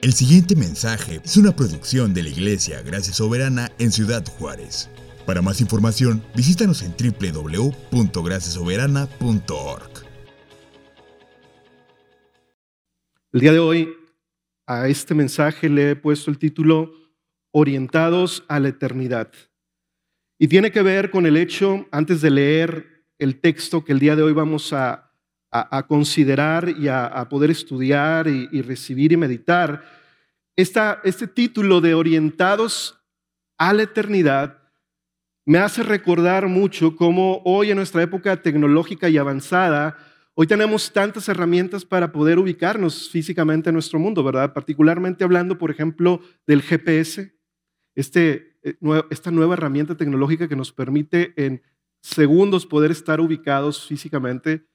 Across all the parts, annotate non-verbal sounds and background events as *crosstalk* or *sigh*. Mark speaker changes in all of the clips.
Speaker 1: El siguiente mensaje es una producción de la Iglesia Gracia Soberana en Ciudad Juárez. Para más información, visítanos en www.graciasoberana.org.
Speaker 2: El día de hoy a este mensaje le he puesto el título Orientados a la Eternidad. Y tiene que ver con el hecho, antes de leer el texto que el día de hoy vamos a a, considerar y a, poder estudiar y, recibir y meditar. este título de Orientados a la Eternidad me hace recordar mucho cómo hoy en nuestra época tecnológica y avanzada, hoy tenemos tantas herramientas para poder ubicarnos físicamente en nuestro mundo, ¿verdad? Particularmente hablando, por ejemplo, del GPS, este, eh, esta nueva herramienta tecnológica que nos permite en segundos poder estar ubicados físicamente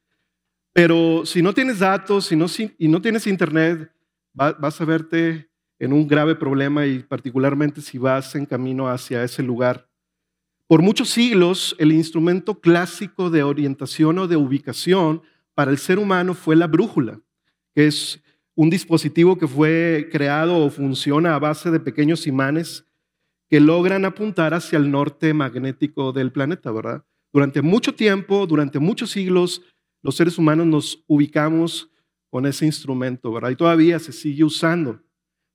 Speaker 2: pero si no tienes datos si no, y no tienes internet, vas a verte en un grave problema y particularmente si vas en camino hacia ese lugar. Por muchos siglos, el instrumento clásico de orientación o de ubicación para el ser humano fue la brújula, que es un dispositivo que fue creado o funciona a base de pequeños imanes que logran apuntar hacia el norte magnético del planeta, ¿verdad? Durante mucho tiempo, durante muchos siglos, los seres humanos nos ubicamos con ese instrumento, ¿verdad? Y todavía se sigue usando.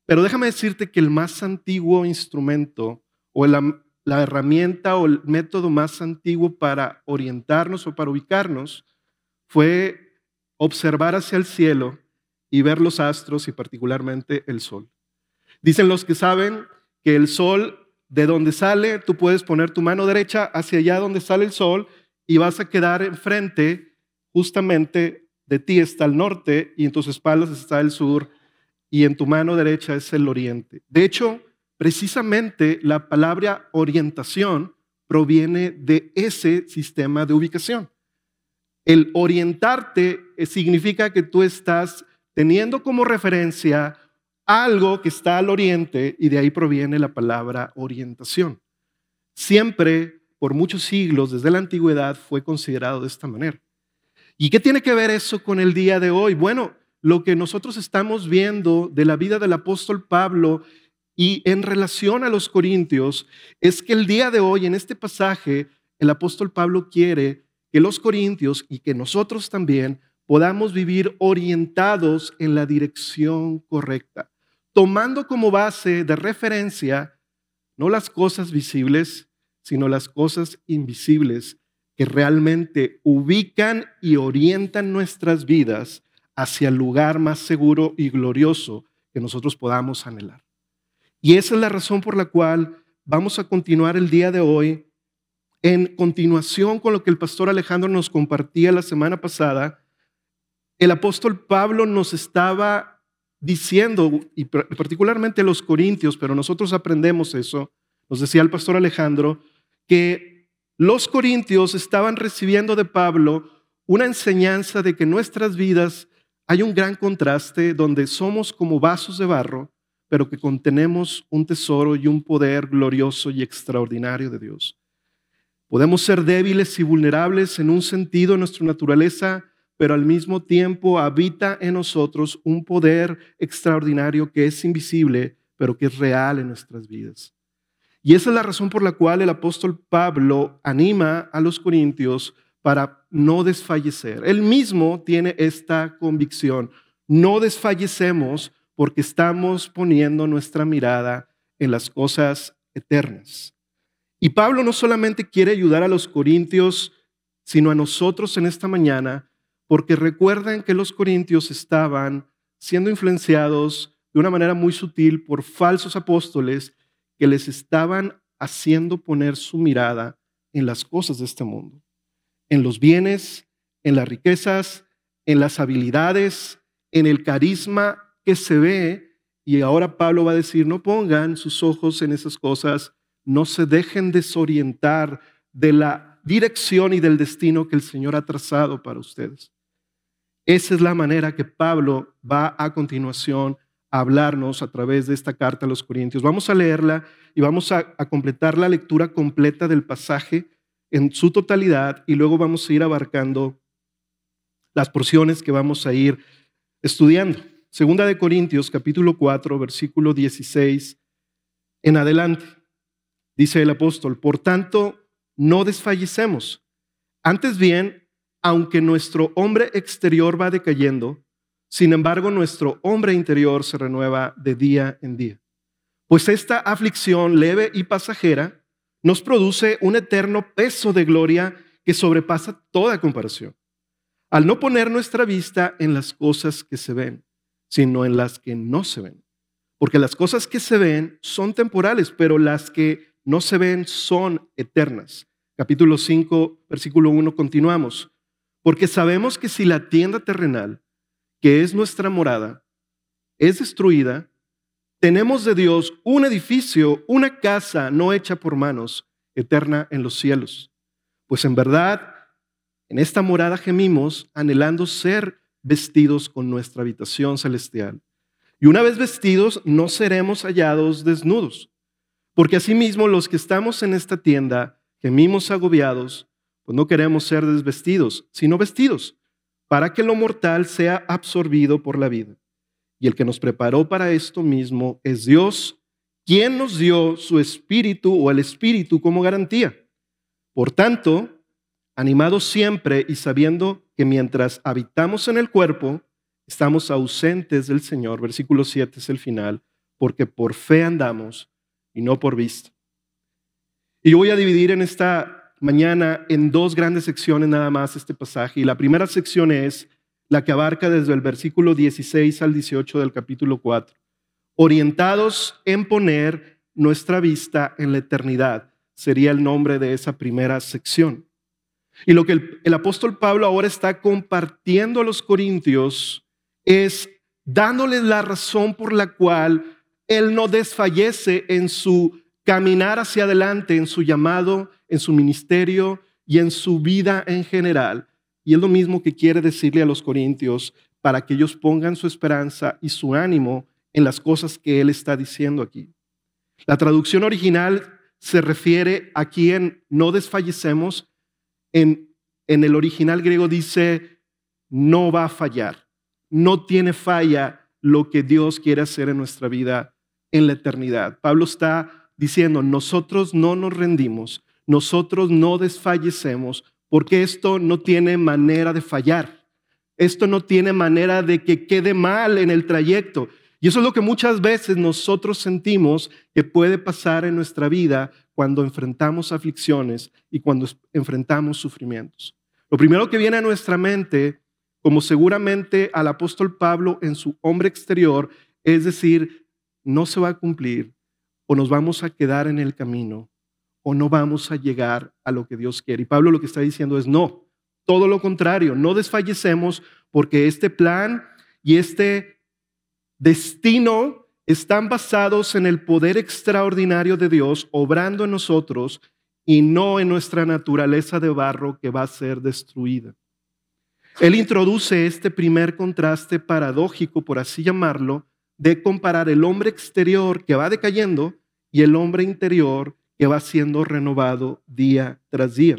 Speaker 2: Pero déjame decirte que el más antiguo instrumento o la, la herramienta o el método más antiguo para orientarnos o para ubicarnos fue observar hacia el cielo y ver los astros y particularmente el sol. Dicen los que saben que el sol, de donde sale, tú puedes poner tu mano derecha hacia allá donde sale el sol y vas a quedar enfrente justamente de ti está el norte y en tus espaldas está el sur y en tu mano derecha es el oriente. De hecho, precisamente la palabra orientación proviene de ese sistema de ubicación. El orientarte eh, significa que tú estás teniendo como referencia algo que está al oriente y de ahí proviene la palabra orientación. Siempre, por muchos siglos, desde la antigüedad, fue considerado de esta manera. ¿Y qué tiene que ver eso con el día de hoy? Bueno, lo que nosotros estamos viendo de la vida del apóstol Pablo y en relación a los corintios es que el día de hoy, en este pasaje, el apóstol Pablo quiere que los corintios y que nosotros también podamos vivir orientados en la dirección correcta, tomando como base de referencia no las cosas visibles, sino las cosas invisibles que realmente ubican y orientan nuestras vidas hacia el lugar más seguro y glorioso que nosotros podamos anhelar. Y esa es la razón por la cual vamos a continuar el día de hoy en continuación con lo que el pastor Alejandro nos compartía la semana pasada. El apóstol Pablo nos estaba diciendo, y particularmente los corintios, pero nosotros aprendemos eso, nos decía el pastor Alejandro, que los corintios estaban recibiendo de Pablo una enseñanza de que en nuestras vidas hay un gran contraste donde somos como vasos de barro, pero que contenemos un tesoro y un poder glorioso y extraordinario de Dios. Podemos ser débiles y vulnerables en un sentido en nuestra naturaleza, pero al mismo tiempo habita en nosotros un poder extraordinario que es invisible, pero que es real en nuestras vidas. Y esa es la razón por la cual el apóstol Pablo anima a los corintios para no desfallecer. Él mismo tiene esta convicción. No desfallecemos porque estamos poniendo nuestra mirada en las cosas eternas. Y Pablo no solamente quiere ayudar a los corintios, sino a nosotros en esta mañana, porque recuerden que los corintios estaban siendo influenciados de una manera muy sutil por falsos apóstoles que les estaban haciendo poner su mirada en las cosas de este mundo, en los bienes, en las riquezas, en las habilidades, en el carisma que se ve. Y ahora Pablo va a decir, no pongan sus ojos en esas cosas, no se dejen desorientar de la dirección y del destino que el Señor ha trazado para ustedes. Esa es la manera que Pablo va a continuación hablarnos a través de esta carta a los Corintios. Vamos a leerla y vamos a, completar la lectura completa del pasaje en su totalidad y luego vamos a ir abarcando las porciones que vamos a ir estudiando. Segunda de Corintios capítulo 4, versículo 16 en adelante. Dice el apóstol, por tanto, no desfallecemos. Antes bien, aunque nuestro hombre exterior va decayendo, sin embargo nuestro hombre interior se renueva de día en día. Pues esta aflicción leve y pasajera nos produce un eterno peso de gloria que sobrepasa toda comparación. Al no poner nuestra vista en las cosas que se ven, sino en las que no se ven. Porque las cosas que se ven son temporales, pero las que no se ven son eternas. Capítulo 5, versículo 1, continuamos. Porque sabemos que si la tienda terrenal, que es nuestra morada, es destruida, tenemos de Dios un edificio, una casa no hecha por manos, eterna en los cielos. Pues en verdad, en esta morada gemimos, anhelando ser vestidos con nuestra habitación celestial. Y una vez vestidos, no seremos hallados desnudos. Porque asimismo los que estamos en esta tienda, gemimos agobiados, pues no queremos ser desvestidos, sino vestidos, para que lo mortal sea absorbido por la vida. Y el que nos preparó para esto mismo es Dios, quien nos dio su espíritu o el espíritu como garantía. Por tanto, animados siempre y sabiendo que mientras habitamos en el cuerpo, estamos ausentes del Señor. Versículo 7 es el final, porque por fe andamos y no por vista. Y voy a dividir en esta mañana en dos grandes secciones nada más este pasaje. Y la primera sección es la que abarca desde el versículo 16 al 18 del capítulo 4, orientados en poner nuestra vista en la eternidad, sería el nombre de esa primera sección. Y lo que el, apóstol Pablo ahora está compartiendo a los corintios es dándoles la razón por la cual él no desfallece en su caminar hacia adelante, en su llamado, en su ministerio y en su vida en general. Y es lo mismo que quiere decirle a los corintios para que ellos pongan su esperanza y su ánimo en las cosas que él está diciendo aquí. La traducción original se refiere aquí en no desfallecemos. En, en el original griego dice no va a fallar. No tiene falla lo que Dios quiere hacer en nuestra vida en la eternidad. Pablo está diciendo, nosotros no nos rendimos, nosotros no desfallecemos, porque esto no tiene manera de fallar. Esto no tiene manera de que quede mal en el trayecto. Y eso es lo que muchas veces nosotros sentimos que puede pasar en nuestra vida cuando enfrentamos aflicciones y cuando enfrentamos sufrimientos. Lo primero que viene a nuestra mente, como seguramente al apóstol Pablo en su hombre exterior, es decir, no se va a cumplir o nos vamos a quedar en el camino o no vamos a llegar a lo que Dios quiere. Y Pablo lo que está diciendo es no, todo lo contrario, no desfallecemos porque este plan y este destino están basados en el poder extraordinario de Dios obrando en nosotros y no en nuestra naturaleza de barro que va a ser destruida. Él introduce este primer contraste paradójico, por así llamarlo, de comparar el hombre exterior que va decayendo y el hombre interior que va siendo renovado día tras día.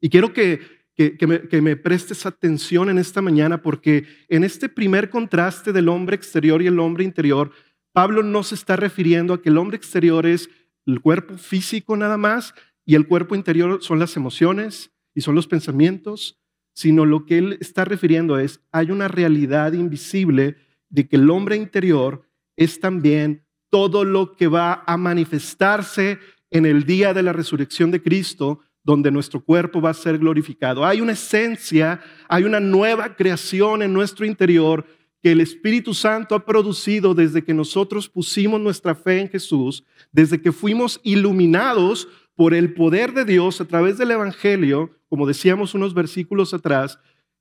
Speaker 2: Y quiero que, que, me, que, me, prestes atención en esta mañana porque en este primer contraste del hombre exterior y el hombre interior, Pablo no se está refiriendo a que el hombre exterior es el cuerpo físico nada más y el cuerpo interior son las emociones y son los pensamientos, sino lo que él está refiriendo es, hay una realidad invisible de que el hombre interior es también todo lo que va a manifestarse en el día de la resurrección de Cristo, donde nuestro cuerpo va a ser glorificado. Hay una esencia, hay una nueva creación en nuestro interior que el Espíritu Santo ha producido desde que nosotros pusimos nuestra fe en Jesús, desde que fuimos iluminados por el poder de Dios a través del Evangelio, como decíamos unos versículos atrás,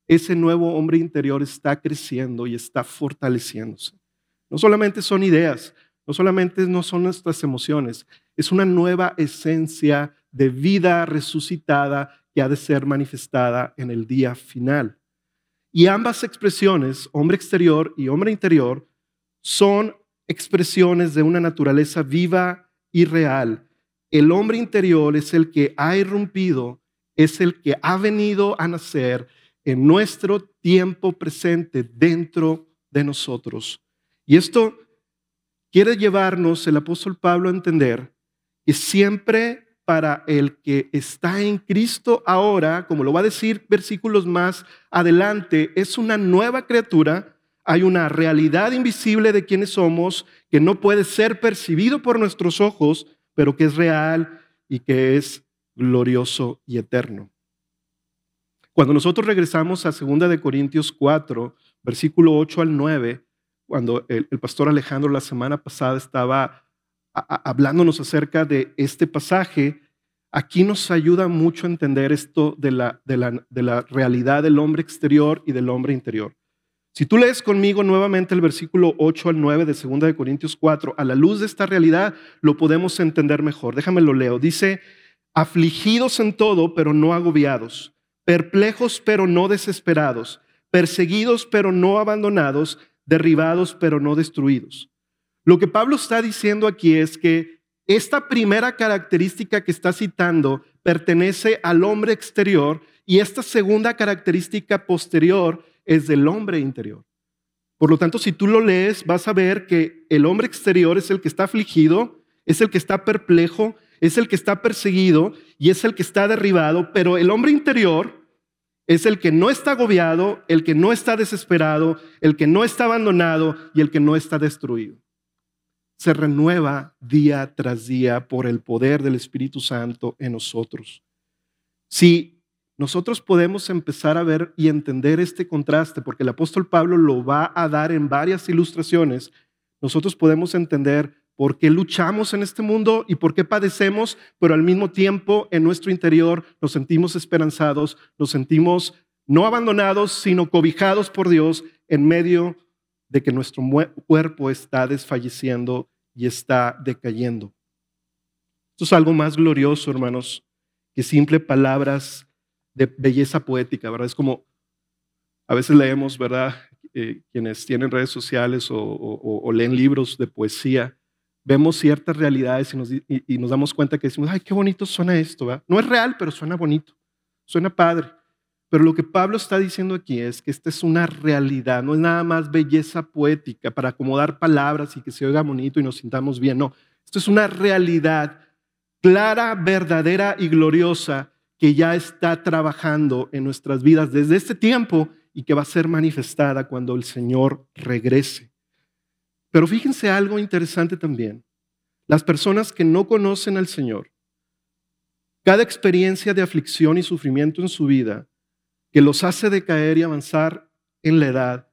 Speaker 2: ese nuevo hombre interior está creciendo y está fortaleciéndose. No solamente son ideas, no solamente no son nuestras emociones, es una nueva esencia de vida resucitada que ha de ser manifestada en el día final. Y ambas expresiones, hombre exterior y hombre interior, son expresiones de una naturaleza viva y real. El hombre interior es el que ha irrumpido, es el que ha venido a nacer en nuestro tiempo presente dentro de nosotros. Y esto quiere llevarnos el apóstol Pablo a entender que siempre para el que está en Cristo ahora, como lo va a decir versículos más adelante, es una nueva criatura, hay una realidad invisible de quienes somos que no puede ser percibido por nuestros ojos, pero que es real y que es glorioso y eterno. Cuando nosotros regresamos a 2 de Corintios 4, versículo 8 al 9, cuando el, pastor Alejandro la semana pasada estaba hablándonos acerca de este pasaje, aquí nos ayuda mucho a entender esto de la, de la, de la realidad del hombre exterior y del hombre interior. Si tú lees conmigo nuevamente el versículo 8 al 9 de 2 de Corintios 4, a la luz de esta realidad lo podemos entender mejor. Déjame lo leo. Dice, afligidos en todo, pero no agobiados, perplejos, pero no desesperados, perseguidos, pero no abandonados, derribados, pero no destruidos. Lo que Pablo está diciendo aquí es que esta primera característica que está citando pertenece al hombre exterior y esta segunda característica posterior es del hombre interior. Por lo tanto, si tú lo lees, vas a ver que el hombre exterior es el que está afligido, es el que está perplejo, es el que está perseguido y es el que está derribado, pero el hombre interior es el que no está agobiado, el que no está desesperado, el que no está abandonado y el que no está destruido. Se renueva día tras día por el poder del Espíritu Santo en nosotros. Si nosotros podemos empezar a ver y entender este contraste, porque el apóstol Pablo lo va a dar en varias ilustraciones, nosotros podemos entender por qué luchamos en este mundo y por qué padecemos, pero al mismo tiempo en nuestro interior nos sentimos esperanzados, nos sentimos no abandonados, sino cobijados por Dios en medio de que nuestro cuerpo está desfalleciendo y está decayendo. Esto es algo más glorioso, hermanos, que simple palabras de belleza poética, ¿verdad? Es como a veces leemos, ¿verdad? Eh, quienes tienen redes sociales o leen libros de poesía, vemos ciertas realidades y nos, damos cuenta que decimos, ay, qué bonito suena esto. No es real, pero suena bonito, suena padre. Pero lo que Pablo está diciendo aquí es que esta es una realidad, no es nada más belleza poética para acomodar palabras y que se oiga bonito y nos sintamos bien. No, esto es una realidad clara, verdadera y gloriosa que ya está trabajando en nuestras vidas desde este tiempo y que va a ser manifestada cuando el Señor regrese. Pero fíjense algo interesante también. Las personas que no conocen al Señor, cada experiencia de aflicción y sufrimiento en su vida que los hace decaer y avanzar en la edad,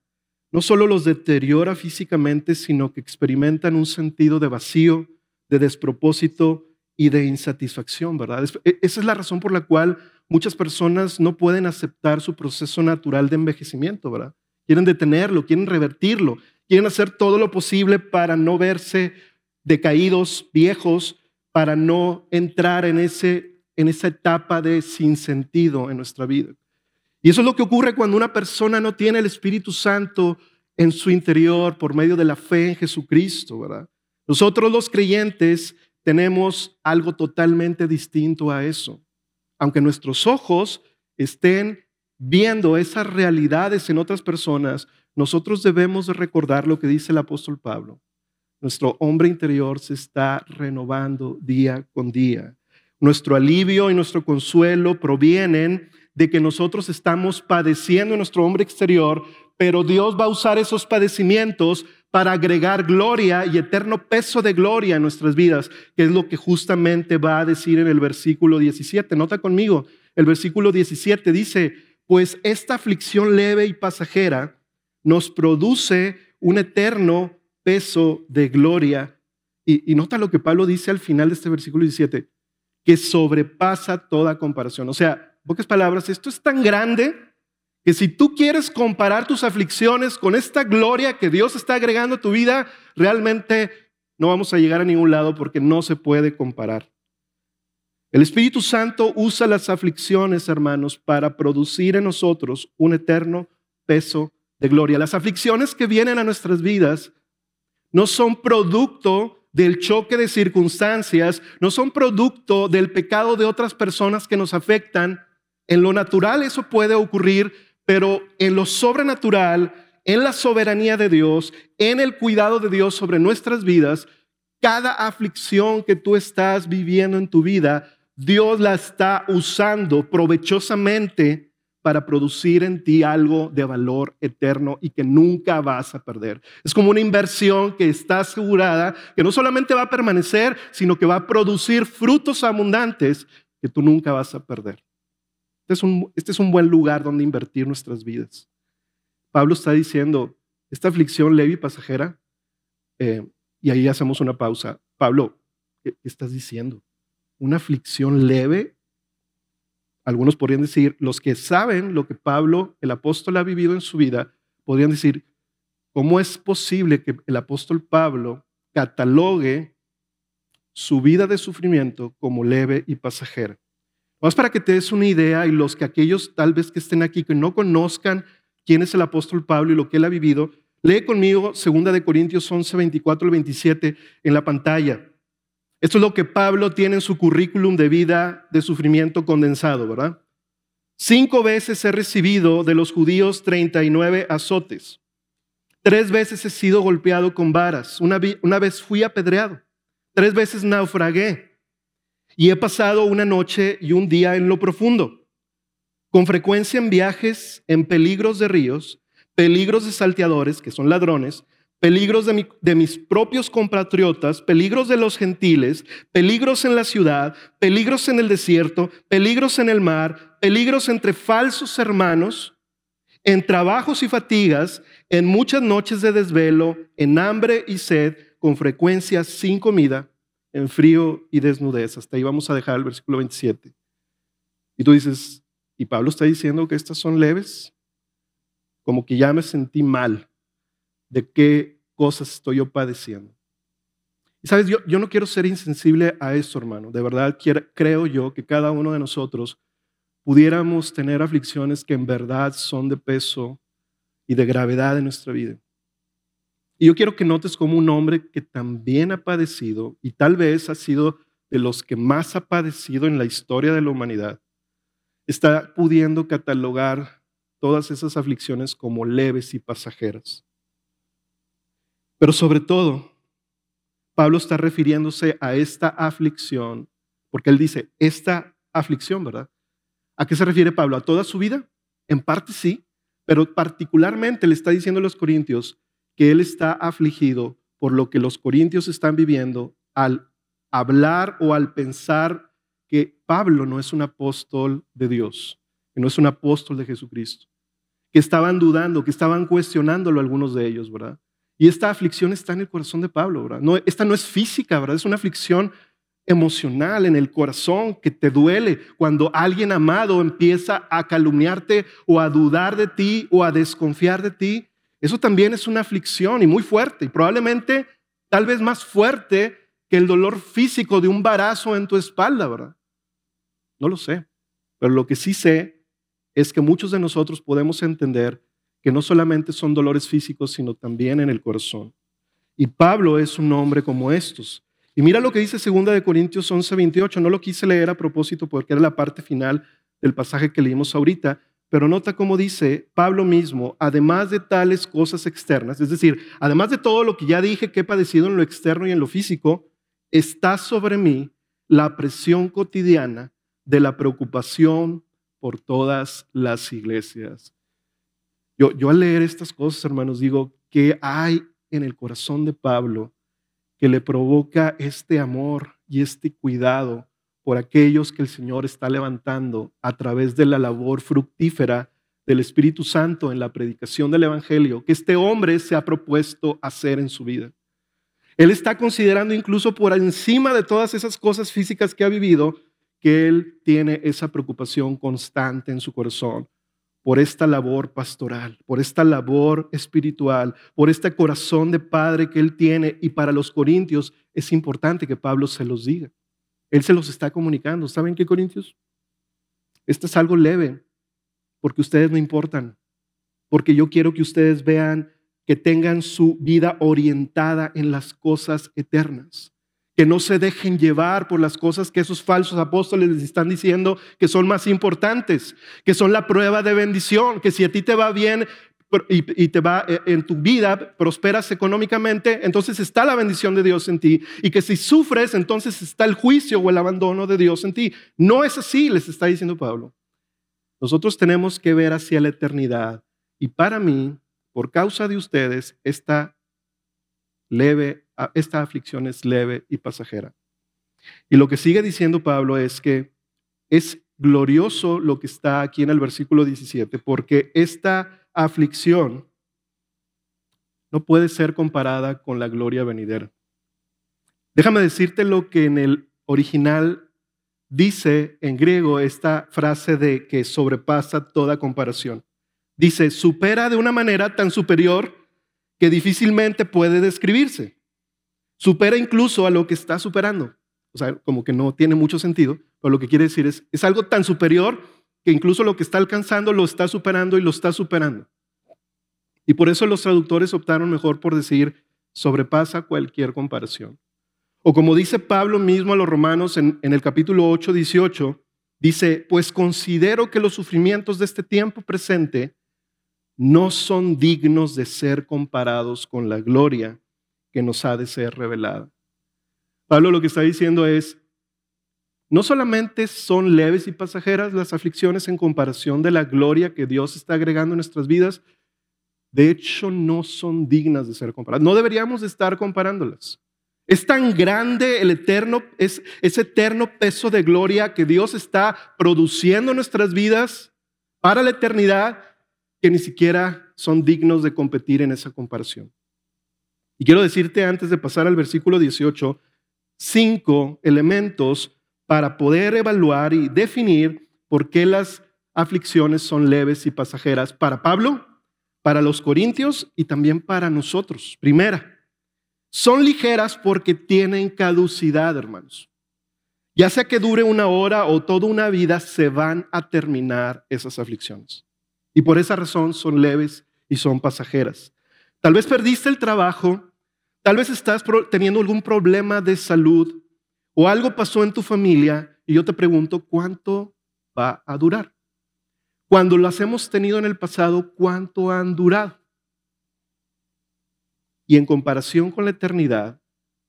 Speaker 2: no solo los deteriora físicamente, sino que experimentan un sentido de vacío, de despropósito y de insatisfacción, ¿verdad? E, esa es la razón por la cual muchas personas no pueden aceptar su proceso natural de envejecimiento, ¿verdad? Quieren detenerlo, quieren revertirlo, quieren hacer todo lo posible para no verse decaídos, viejos, para no entrar en, ese, en esa etapa de sinsentido en nuestra vida. Y eso es lo que ocurre cuando una persona no tiene el Espíritu Santo en su interior por medio de la fe en Jesucristo, ¿verdad? Nosotros los creyentes tenemos algo totalmente distinto a eso. Aunque nuestros ojos estén viendo esas realidades en otras personas, nosotros debemos recordar lo que dice el apóstol Pablo. Nuestro hombre interior se está renovando día con día. Nuestro alivio y nuestro consuelo provienen de que nosotros estamos padeciendo en nuestro hombre exterior, pero Dios va a usar esos padecimientos para agregar gloria y eterno peso de gloria en nuestras vidas, que es lo que justamente va a decir en el versículo 17. Nota conmigo, el versículo 17 dice, pues esta aflicción leve y pasajera nos produce un eterno peso de gloria. Y, nota lo que Pablo dice al final de este versículo 17, que sobrepasa toda comparación. O sea, pocas palabras, esto es tan grande que si tú quieres comparar tus aflicciones con esta gloria que Dios está agregando a tu vida, realmente no vamos a llegar a ningún lado porque no se puede comparar. El Espíritu Santo usa las aflicciones, hermanos, para producir en nosotros un eterno peso de gloria. Las aflicciones que vienen a nuestras vidas no son producto del choque de circunstancias, no son producto del pecado de otras personas que nos afectan. En lo natural eso puede ocurrir, pero en lo sobrenatural en la soberanía de Dios, en el cuidado de Dios sobre nuestras vidas, cada aflicción que tú estás viviendo en tu vida, Dios la está usando provechosamente para producir en ti algo de valor eterno y que nunca vas a perder. Es como una inversión que está asegurada, que no solamente va a permanecer, sino que va a producir frutos abundantes que tú nunca vas a perder. Este es un, este es un buen lugar donde invertir nuestras vidas. Pablo está diciendo, esta aflicción leve y pasajera, eh, y ahí hacemos una pausa. Pablo, ¿qué estás diciendo? ¿Una aflicción leve algunos podrían decir, los que saben lo que Pablo, el apóstol, ha vivido en su vida, podrían decir, ¿cómo es posible que el apóstol Pablo catalogue su vida de sufrimiento como leve y pasajera? Vamos para que te des una idea y los que aquellos tal vez que estén aquí que no conozcan quién es el apóstol Pablo y lo que él ha vivido, lee conmigo 2 de Corintios 11, 24 al 27 en la pantalla. Esto es lo que Pablo tiene en su currículum de vida de sufrimiento condensado, ¿verdad? Cinco veces he recibido de los judíos 39 azotes. Tres veces he sido golpeado con varas. Una, una vez fui apedreado. Tres veces naufragué. Y he pasado una noche y un día en lo profundo. Con frecuencia en viajes, en peligros de ríos, peligros de salteadores, que son ladrones, peligros de, mis propios compatriotas, peligros de los gentiles, peligros en la ciudad, peligros en el desierto, peligros en el mar, peligros entre falsos hermanos, en trabajos y fatigas, en muchas noches de desvelo, en hambre y sed, con frecuencia sin comida, en frío y desnudez. Hasta ahí vamos a dejar el versículo 27. Y tú dices, ¿y Pablo está diciendo que estas son leves? Como que ya me sentí mal de qué cosas estoy yo padeciendo. Y sabes, yo, yo no quiero ser insensible a eso, hermano. De verdad creo yo que cada uno de nosotros pudiéramos tener aflicciones que en verdad son de peso y de gravedad en nuestra vida. Y yo quiero que notes como un hombre que también ha padecido y tal vez ha sido de los que más ha padecido en la historia de la humanidad, está pudiendo catalogar todas esas aflicciones como leves y pasajeras. Pero sobre todo, Pablo está refiriéndose a esta aflicción, porque él dice, esta aflicción, ¿verdad? ¿A qué se refiere Pablo? ¿A toda su vida? En parte sí, pero particularmente le está diciendo a los corintios que él está afligido por lo que los corintios están viviendo al hablar o al pensar que Pablo no es un apóstol de Dios, que no es un apóstol de Jesucristo, que estaban dudando, que estaban cuestionándolo algunos de ellos, ¿verdad? Y esta aflicción está en el corazón de Pablo, ¿verdad? No, esta no es física, ¿verdad? Es una aflicción emocional en el corazón que te duele cuando alguien amado empieza a calumniarte o a dudar de ti o a desconfiar de ti. Eso también es una aflicción y muy fuerte y probablemente tal vez más fuerte que el dolor físico de un barazo en tu espalda, ¿verdad? No lo sé, pero lo que sí sé es que muchos de nosotros podemos entender que no solamente son dolores físicos, sino también en el corazón. Y Pablo es un hombre como estos. Y mira lo que dice 2 de Corintios 11, 28. No lo quise leer a propósito porque era la parte final del pasaje que leímos ahorita, pero nota cómo dice Pablo mismo, además de tales cosas externas, es decir, además de todo lo que ya dije que he padecido en lo externo y en lo físico, está sobre mí la presión cotidiana de la preocupación por todas las iglesias. Yo, al leer estas cosas, hermanos, digo, ¿qué hay en el corazón de Pablo que le provoca este amor y este cuidado por aquellos que el Señor está levantando a través de la labor fructífera del Espíritu Santo en la predicación del Evangelio, que este hombre se ha propuesto hacer en su vida. Él está considerando incluso por encima de todas esas cosas físicas que ha vivido, que él tiene esa preocupación constante en su corazón por esta labor pastoral, por esta labor espiritual, por este corazón de padre que él tiene. Y para los corintios es importante que Pablo se los diga. Él se los está comunicando. ¿Saben qué, corintios? Esto es algo leve, porque ustedes no importan, porque yo quiero que ustedes vean que tengan su vida orientada en las cosas eternas que no se dejen llevar por las cosas que esos falsos apóstoles les están diciendo que son más importantes, que son la prueba de bendición, que si a ti te va bien, y, te va eh, en tu vida, prosperas económicamente, entonces está la bendición de Dios en ti. Y que si sufres, entonces está el juicio o el abandono de Dios en ti. No es así, les está diciendo Pablo. Nosotros tenemos que ver hacia la eternidad. Y para mí, por causa de ustedes, esta leve, esta aflicción es leve y pasajera. Y lo que sigue diciendo Pablo es que es glorioso lo que está aquí en el versículo 17, porque esta aflicción no puede ser comparada con la gloria venidera. Déjame decirte lo que en el original dice en griego esta frase de que sobrepasa toda comparación. Dice, supera de una manera tan superior que difícilmente puede describirse. Supera incluso a lo que está superando. O sea, como que no tiene mucho sentido, pero lo que quiere decir es, es algo tan superior que incluso lo que está alcanzando lo está superando y lo está superando. Y por eso los traductores optaron mejor por decir, sobrepasa cualquier comparación. O como dice Pablo mismo a los romanos en, el capítulo 8, 18, dice, pues considero que los sufrimientos de este tiempo presente no son dignos de ser comparados con la gloria que nos ha de ser revelada. Pablo lo que está diciendo es, no solamente son leves y pasajeras las aflicciones en comparación de la gloria que Dios está agregando en nuestras vidas, de hecho no son dignas de ser comparadas. No deberíamos estar comparándolas. Es tan grande el eterno, es ese eterno peso de gloria que Dios está produciendo en nuestras vidas para la eternidad que ni siquiera son dignos de competir en esa comparación. Y quiero decirte antes de pasar al versículo 18, cinco elementos para poder evaluar y definir por qué las aflicciones son leves y pasajeras para Pablo, para los corintios y también para nosotros. Primera, son ligeras porque tienen caducidad, hermanos. Ya sea que dure una hora o toda una vida, se van a terminar esas aflicciones. Y por esa razón son leves y son pasajeras. Tal vez perdiste el trabajo, tal vez estás teniendo algún problema de salud, o algo pasó en tu familia y yo te pregunto, ¿cuánto va a durar? Cuando las hemos tenido en el pasado, ¿cuánto han durado? Y en comparación con la eternidad,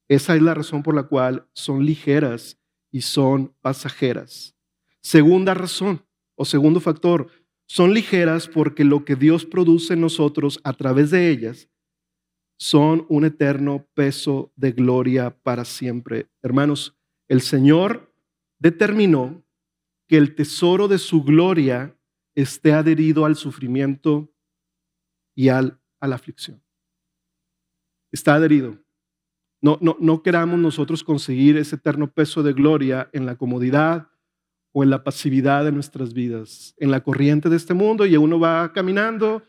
Speaker 2: esa es la razón por la cual son ligeras y son pasajeras. Segunda razón o segundo factor, son ligeras porque lo que Dios produce en nosotros a través de ellas son un eterno peso de gloria para siempre. Hermanos, el Señor determinó que el tesoro de su gloria esté adherido al sufrimiento y al, a la aflicción. Está adherido. No, no, no queramos nosotros conseguir ese eterno peso de gloria en la comodidad o en la pasividad de nuestras vidas, en la corriente de este mundo y uno va caminando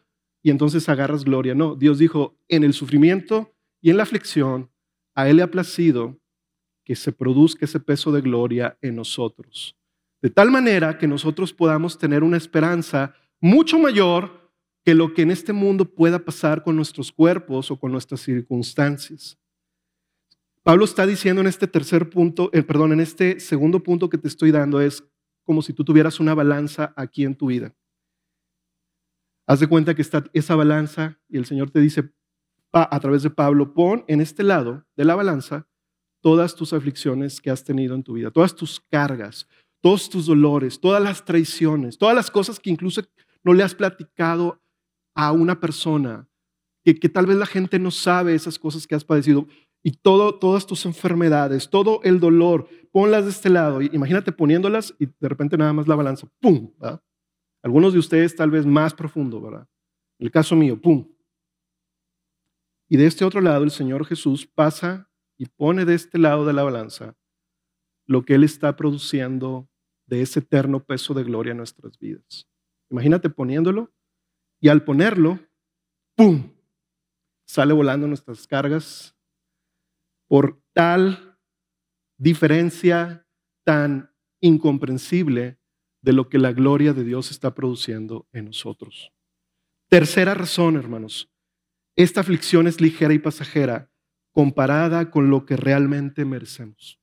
Speaker 2: y entonces agarras gloria. No, Dios dijo, en el sufrimiento y en la aflicción, a Él le ha placido que se produzca ese peso de gloria en nosotros. De tal manera que nosotros podamos tener una esperanza mucho mayor que lo que en este mundo pueda pasar con nuestros cuerpos o con nuestras circunstancias. Pablo está diciendo en este tercer punto, eh, perdón, en este segundo punto que te estoy dando es como si tú tuvieras una balanza aquí en tu vida. Haz de cuenta que está esa balanza y el Señor te dice a través de Pablo, pon en este lado de la balanza todas tus aflicciones que has tenido en tu vida, todas tus cargas, todos tus dolores, todas las traiciones, todas las cosas que incluso no le has platicado a una persona, que, que tal vez la gente no sabe esas cosas que has padecido, y todo, todas tus enfermedades, todo el dolor, ponlas de este lado. Imagínate poniéndolas y de repente nada más la balanza, ¡pum! Algunos de ustedes tal vez más profundo, ¿verdad? El caso mío, ¡pum! Y de este otro lado el Señor Jesús pasa y pone de este lado de la balanza lo que Él está produciendo de ese eterno peso de gloria en nuestras vidas. Imagínate poniéndolo y al ponerlo, ¡pum! Sale volando nuestras cargas por tal diferencia tan incomprensible de lo que la gloria de Dios está produciendo en nosotros. Tercera razón, hermanos. Esta aflicción es ligera y pasajera comparada con lo que realmente merecemos.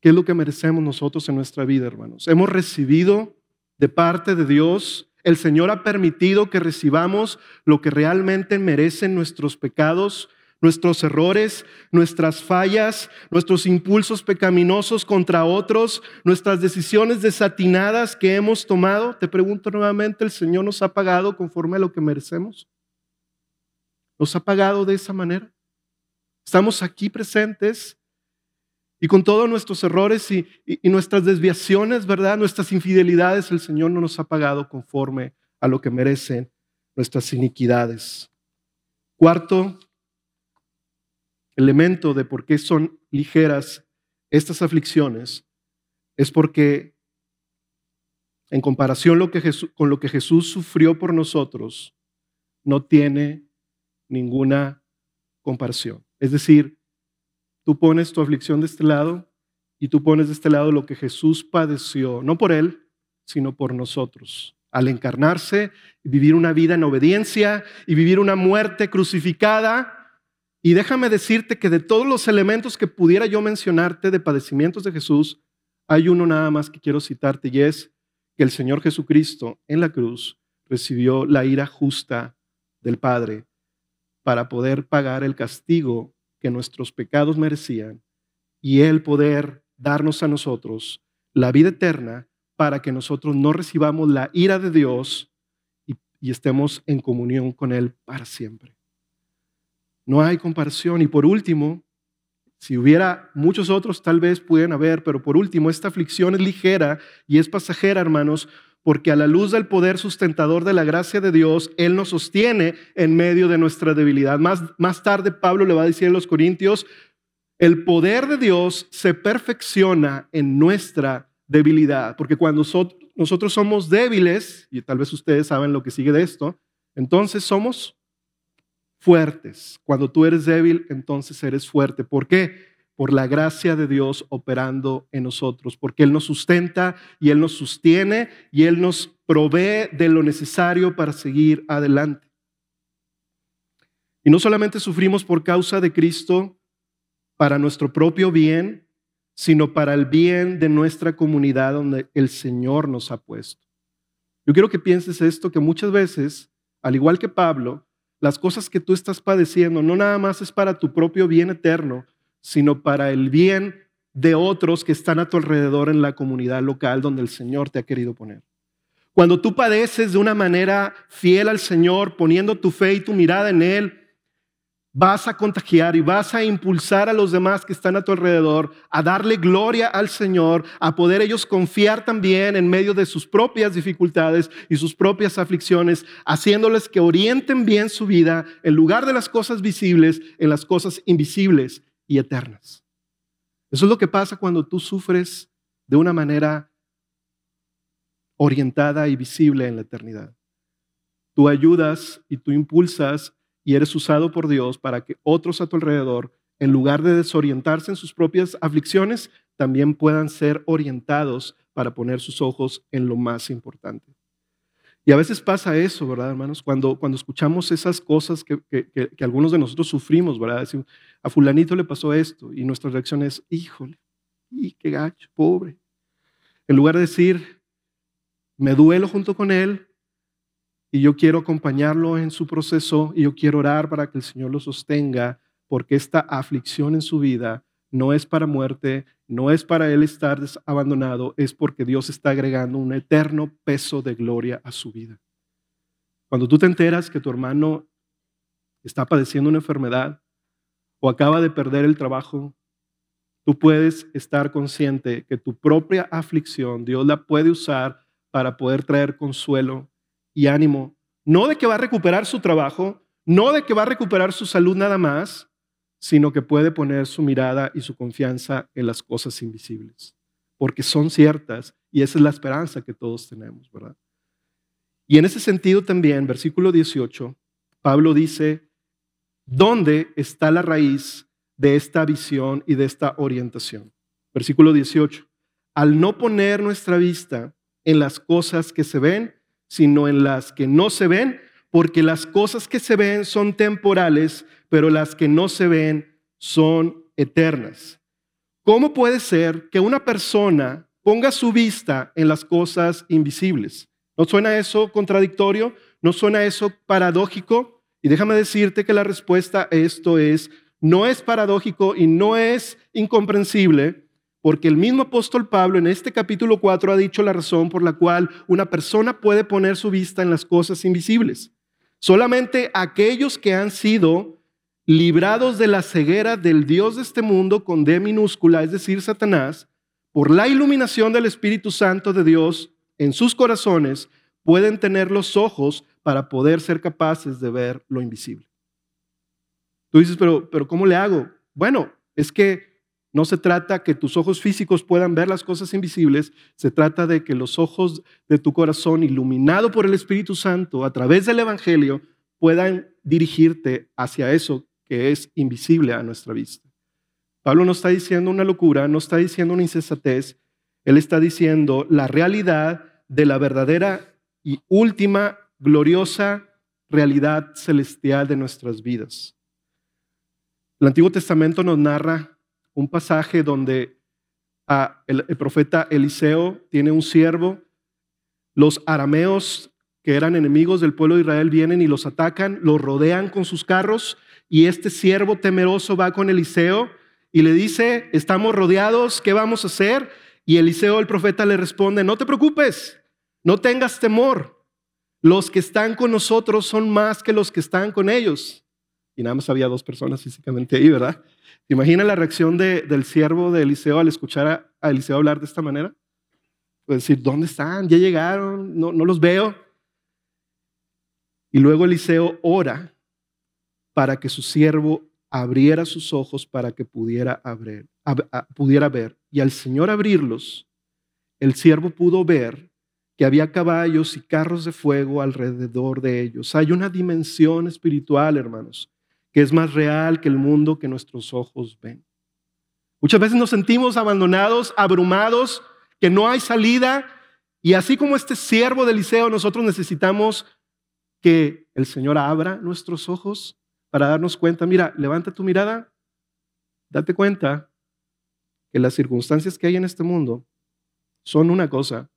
Speaker 2: ¿Qué es lo que merecemos nosotros en nuestra vida, hermanos? Hemos recibido de parte de Dios El Señor ha permitido que recibamos lo que realmente merecen nuestros pecados, nuestros errores, nuestras fallas, nuestros impulsos pecaminosos contra otros, nuestras decisiones desatinadas que hemos tomado. Te pregunto nuevamente, ¿el Señor nos ha pagado conforme a lo que merecemos? ¿Nos ha pagado de esa manera? Estamos aquí presentes y con todos nuestros errores y, nuestras desviaciones, ¿verdad? Nuestras infidelidades, el Señor no nos ha pagado conforme a lo que merecen nuestras iniquidades. Cuarto elemento de por qué son ligeras estas aflicciones es porque en comparación con lo que Jesús sufrió por nosotros, no tiene ninguna comparación. Es decir, Tú pones tu aflicción de este lado y tú pones de este lado lo que Jesús padeció, no por Él, sino por nosotros. Al encarnarse vivir una vida en obediencia y vivir una muerte crucificada. Y déjame decirte que de todos los elementos que pudiera yo mencionarte de padecimientos de Jesús, hay uno nada más que quiero citarte y es que el Señor Jesucristo en la cruz recibió la ira justa del Padre para poder pagar el castigo que nuestros pecados merecían y Él poder darnos a nosotros la vida eterna para que nosotros no recibamos la ira de Dios y, y estemos en comunión con Él para siempre. No hay comparación. Y por último, si hubiera muchos otros, tal vez pueden haber, pero por último, esta aflicción es ligera y es pasajera, hermanos, porque a la luz del poder sustentador de la gracia de Dios, Él nos sostiene en medio de nuestra debilidad. Más, más tarde Pablo le va a decir a los Corintios, el poder de Dios se perfecciona en nuestra debilidad, porque cuando nosotros somos débiles, y tal vez ustedes saben lo que sigue de esto, entonces somos fuertes. Cuando tú eres débil, entonces eres fuerte. ¿Por qué? por la gracia de Dios operando en nosotros, porque Él nos sustenta y Él nos sostiene y Él nos provee de lo necesario para seguir adelante. Y no solamente sufrimos por causa de Cristo para nuestro propio bien, sino para el bien de nuestra comunidad donde el Señor nos ha puesto. Yo quiero que pienses esto, que muchas veces, al igual que Pablo, las cosas que tú estás padeciendo no nada más es para tu propio bien eterno, sino para el bien de otros que están a tu alrededor en la comunidad local donde el Señor te ha querido poner. Cuando tú padeces de una manera fiel al Señor, poniendo tu fe y tu mirada en Él, vas a contagiar y vas a impulsar a los demás que están a tu alrededor a darle gloria al Señor, a poder ellos confiar también en medio de sus propias dificultades y sus propias aflicciones, haciéndoles que orienten bien su vida en lugar de las cosas visibles, en las cosas invisibles y eternas. Eso es lo que pasa cuando tú sufres de una manera orientada y visible en la eternidad. Tú ayudas y tú impulsas y eres usado por Dios para que otros a tu alrededor, en lugar de desorientarse en sus propias aflicciones, también puedan ser orientados para poner sus ojos en lo más importante. Y a veces pasa eso, ¿verdad, hermanos? Cuando, cuando escuchamos esas cosas que, que, algunos de nosotros sufrimos, ¿verdad? Decimos, a fulanito le pasó esto y nuestra reacción es, híjole, y qué gacho, pobre. En lugar de decir, me duelo junto con él y yo quiero acompañarlo en su proceso y yo quiero orar para que el Señor lo sostenga, porque esta aflicción en su vida no es para muerte, no es para él estar abandonado, es porque Dios está agregando un eterno peso de gloria a su vida. Cuando tú te enteras que tu hermano está padeciendo una enfermedad o acaba de perder el trabajo, tú puedes estar consciente que tu propia aflicción Dios la puede usar para poder traer consuelo y ánimo, no de que va a recuperar su trabajo, no de que va a recuperar su salud nada más, sino que puede poner su mirada y su confianza en las cosas invisibles, porque son ciertas y esa es la esperanza que todos tenemos, ¿verdad? Y en ese sentido también, versículo 18, Pablo dice, ¿dónde está la raíz de esta visión y de esta orientación? Versículo 18, al no poner nuestra vista en las cosas que se ven, sino en las que no se ven, porque las cosas que se ven son temporales, pero las que no se ven son eternas. ¿Cómo puede ser que una persona ponga su vista en las cosas invisibles, ¿No suena eso contradictorio? ¿No suena eso paradójico? Y déjame decirte que la respuesta a esto es, no es paradójico y no es incomprensible, porque el mismo apóstol Pablo en este capítulo 4 ha dicho la razón por la cual una persona puede poner su vista en las cosas invisibles. Solamente aquellos que han sido librados de la ceguera del Dios de este mundo con D minúscula, es decir, Satanás, por la iluminación del Espíritu Santo de Dios en sus corazones, pueden tener los ojos para poder ser capaces de ver lo invisible. Tú dices, pero, pero ¿cómo le hago? Bueno, es que no se trata que tus ojos físicos puedan ver las cosas invisibles, se trata de que los ojos de tu corazón, iluminado por el Espíritu Santo a través del Evangelio, puedan dirigirte hacia eso que es invisible a nuestra vista. Pablo no está diciendo una locura, no está diciendo una insensatez, él está diciendo la realidad de la verdadera y última gloriosa realidad celestial de nuestras vidas. El Antiguo Testamento nos narra un pasaje donde ah, el, profeta Eliseo tiene un siervo, los arameos que eran enemigos del pueblo de Israel vienen y los atacan, los rodean con sus carros y este siervo temeroso va con Eliseo y le dice, estamos rodeados, ¿qué vamos a hacer? Y Eliseo, el profeta, le responde, no te preocupes, no tengas temor, los que están con nosotros son más que los que están con ellos. Y nada más había dos personas físicamente ahí, ¿verdad? ¿Te la reacción del siervo de Eliseo al escuchar a, Eliseo hablar de esta manera? Pues decir, ¿dónde están? Ya llegaron, no, no los veo. Y luego Eliseo ora para que su siervo abriera sus ojos para que pudiera, abrir, pudiera ver. Y al Señor abrirlos, el siervo pudo ver que había caballos y carros de fuego alrededor de ellos. Hay una dimensión espiritual, hermanos, que es más real que el mundo que nuestros ojos ven. Muchas veces nos sentimos abandonados, abrumados, que no hay salida, y así como este siervo de Eliseo, nosotros necesitamos que el Señor abra nuestros ojos para darnos cuenta, mira, levanta tu mirada, date cuenta que las circunstancias que hay en este mundo son una cosa,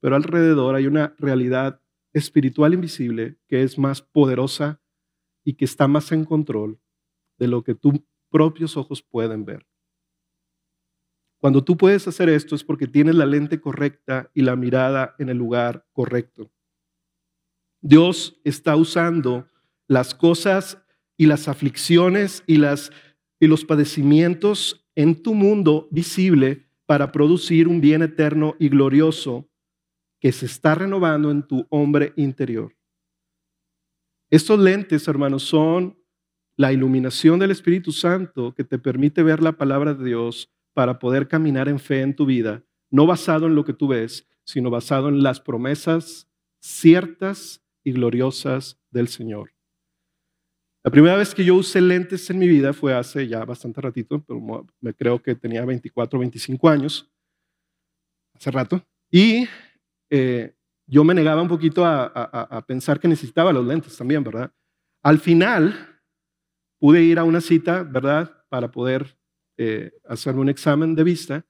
Speaker 2: pero alrededor hay una realidad espiritual invisible que es más poderosa y que está más en control de lo que tus propios ojos pueden ver. Cuando tú puedes hacer esto es porque tienes la lente correcta y la mirada en el lugar correcto. Dios está usando las cosas y las aflicciones y, y los padecimientos en tu mundo visible para producir un bien eterno y glorioso que se está renovando en tu hombre interior. Estos lentes, hermanos, son la iluminación del Espíritu Santo que te permite ver la palabra de Dios para poder caminar en fe en tu vida, no basado en lo que tú ves, sino basado en las promesas ciertas y gloriosas del Señor. La primera vez que yo usé lentes en mi vida fue hace ya bastante ratito, pero me creo que tenía 24 o 25 años, hace rato, y eh, yo me negaba un poquito a, pensar que necesitaba los lentes también, ¿verdad? Al final pude ir a una cita, ¿verdad? Para poder eh, hacerme un examen de vista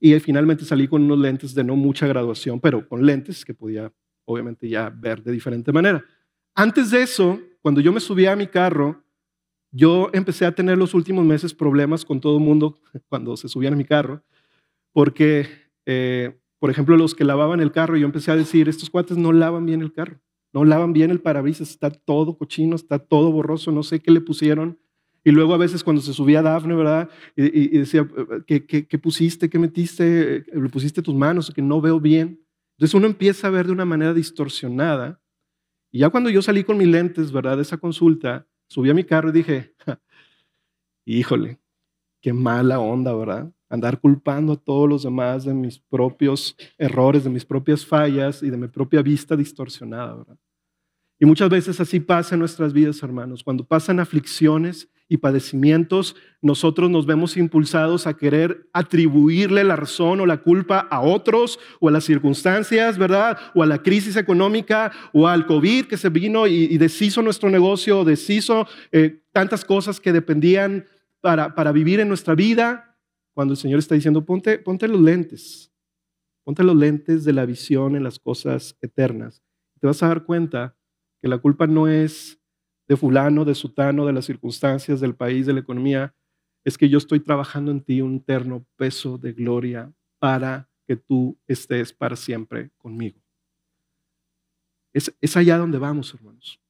Speaker 2: y finalmente salí con unos lentes de no mucha graduación, pero con lentes que podía obviamente ya ver de diferente manera. Antes de eso, cuando yo me subía a mi carro, yo empecé a tener los últimos meses problemas con todo el mundo *laughs* cuando se subían a mi carro, porque eh, por ejemplo, los que lavaban el carro, yo empecé a decir, estos cuates no lavan bien el carro, no lavan bien el parabrisas, está todo cochino, está todo borroso, no sé qué le pusieron. Y luego a veces cuando se subía Dafne, ¿verdad? Y, decía, ¿qué, ¿qué, pusiste? ¿Qué metiste? ¿Le pusiste tus manos? Que no veo bien. Entonces uno empieza a ver de una manera distorsionada. Y ya cuando yo salí con mis lentes, ¿verdad? De esa consulta, subí a mi carro y dije, híjole, qué mala onda, ¿verdad? Andar culpando a todos los demás de mis propios errores, de mis propias fallas y de mi propia vista distorsionada, ¿verdad? Y muchas veces así pasa en nuestras vidas, hermanos. Cuando pasan aflicciones y padecimientos, nosotros nos vemos impulsados a querer atribuirle la razón o la culpa a otros o a las circunstancias, ¿verdad? O a la crisis económica o al COVID que se vino y, deshizo nuestro negocio, deshizo eh, tantas cosas que dependían para, para vivir en nuestra vida cuando el Señor está diciendo, ponte, ponte los lentes, Ponte los lentes de la visión en las cosas eternas. Te vas a dar cuenta que la culpa no es de fulano, de sutano, de las circunstancias, del país, de la economía. Es que yo estoy trabajando en ti un eterno peso de gloria para que tú estés para siempre conmigo. Es, es allá donde vamos, hermanos.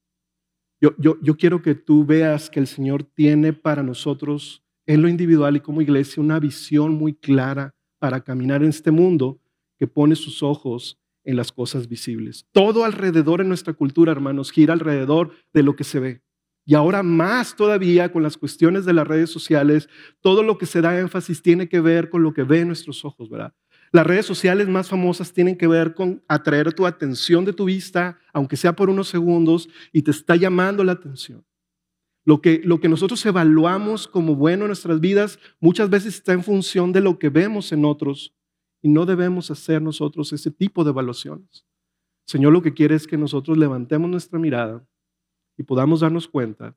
Speaker 2: Yo, yo, yo quiero que tú veas que el Señor tiene para nosotros en lo individual y como iglesia una visión muy clara para caminar en este mundo que pone sus ojos en las cosas visibles. Todo alrededor en nuestra cultura, hermanos, gira alrededor de lo que se ve. Y ahora más todavía con las cuestiones de las redes sociales, todo lo que se da énfasis tiene que ver con lo que ven nuestros ojos, ¿verdad? Las redes sociales más famosas tienen que ver con atraer tu atención de tu vista, aunque sea por unos segundos, y te está llamando la atención. Lo que, lo que nosotros evaluamos como bueno en nuestras vidas muchas veces está en función de lo que vemos en otros y no debemos hacer nosotros ese tipo de evaluaciones. Señor lo que quiere es que nosotros levantemos nuestra mirada y podamos darnos cuenta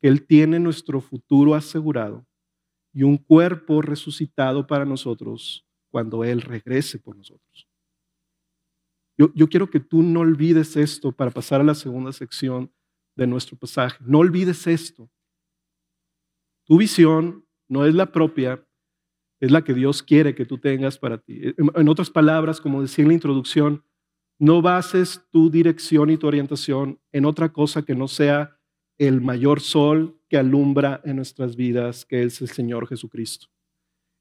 Speaker 2: que Él tiene nuestro futuro asegurado y un cuerpo resucitado para nosotros cuando Él regrese por nosotros. Yo, yo, quiero que tú no olvides esto para pasar a la segunda sección de nuestro pasaje. No olvides esto. Tu visión no es la propia, es la que Dios quiere que tú tengas para ti. En otras palabras, como decía en la introducción, no bases tu dirección y tu orientación en otra cosa que no sea el mayor sol que alumbra en nuestras vidas, que es el Señor Jesucristo.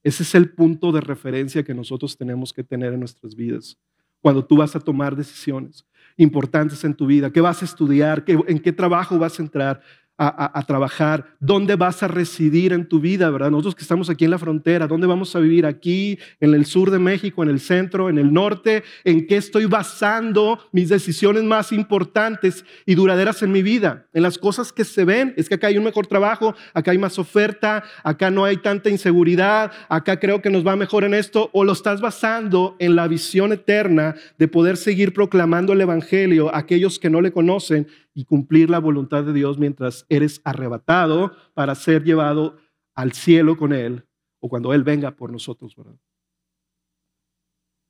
Speaker 2: Ese es el punto de referencia que nosotros tenemos que tener en nuestras vidas. Cuando tú vas a tomar decisiones importantes en tu vida, qué vas a estudiar, en qué trabajo vas a entrar, a, trabajar, dónde vas a residir en tu vida, ¿verdad? Nosotros que estamos aquí en la frontera, ¿dónde vamos a vivir? Aquí, en el sur de México, en el centro, en el norte, ¿en qué estoy basando mis decisiones más importantes y duraderas en mi vida? En las cosas que se ven, es que acá hay un mejor trabajo, acá hay más oferta, acá no hay tanta inseguridad, acá creo que nos va mejor en esto, o lo estás basando en la visión eterna de poder seguir proclamando el Evangelio a aquellos que no le conocen y cumplir la voluntad de Dios mientras eres arrebatado para ser llevado al cielo con Él o cuando Él venga por nosotros.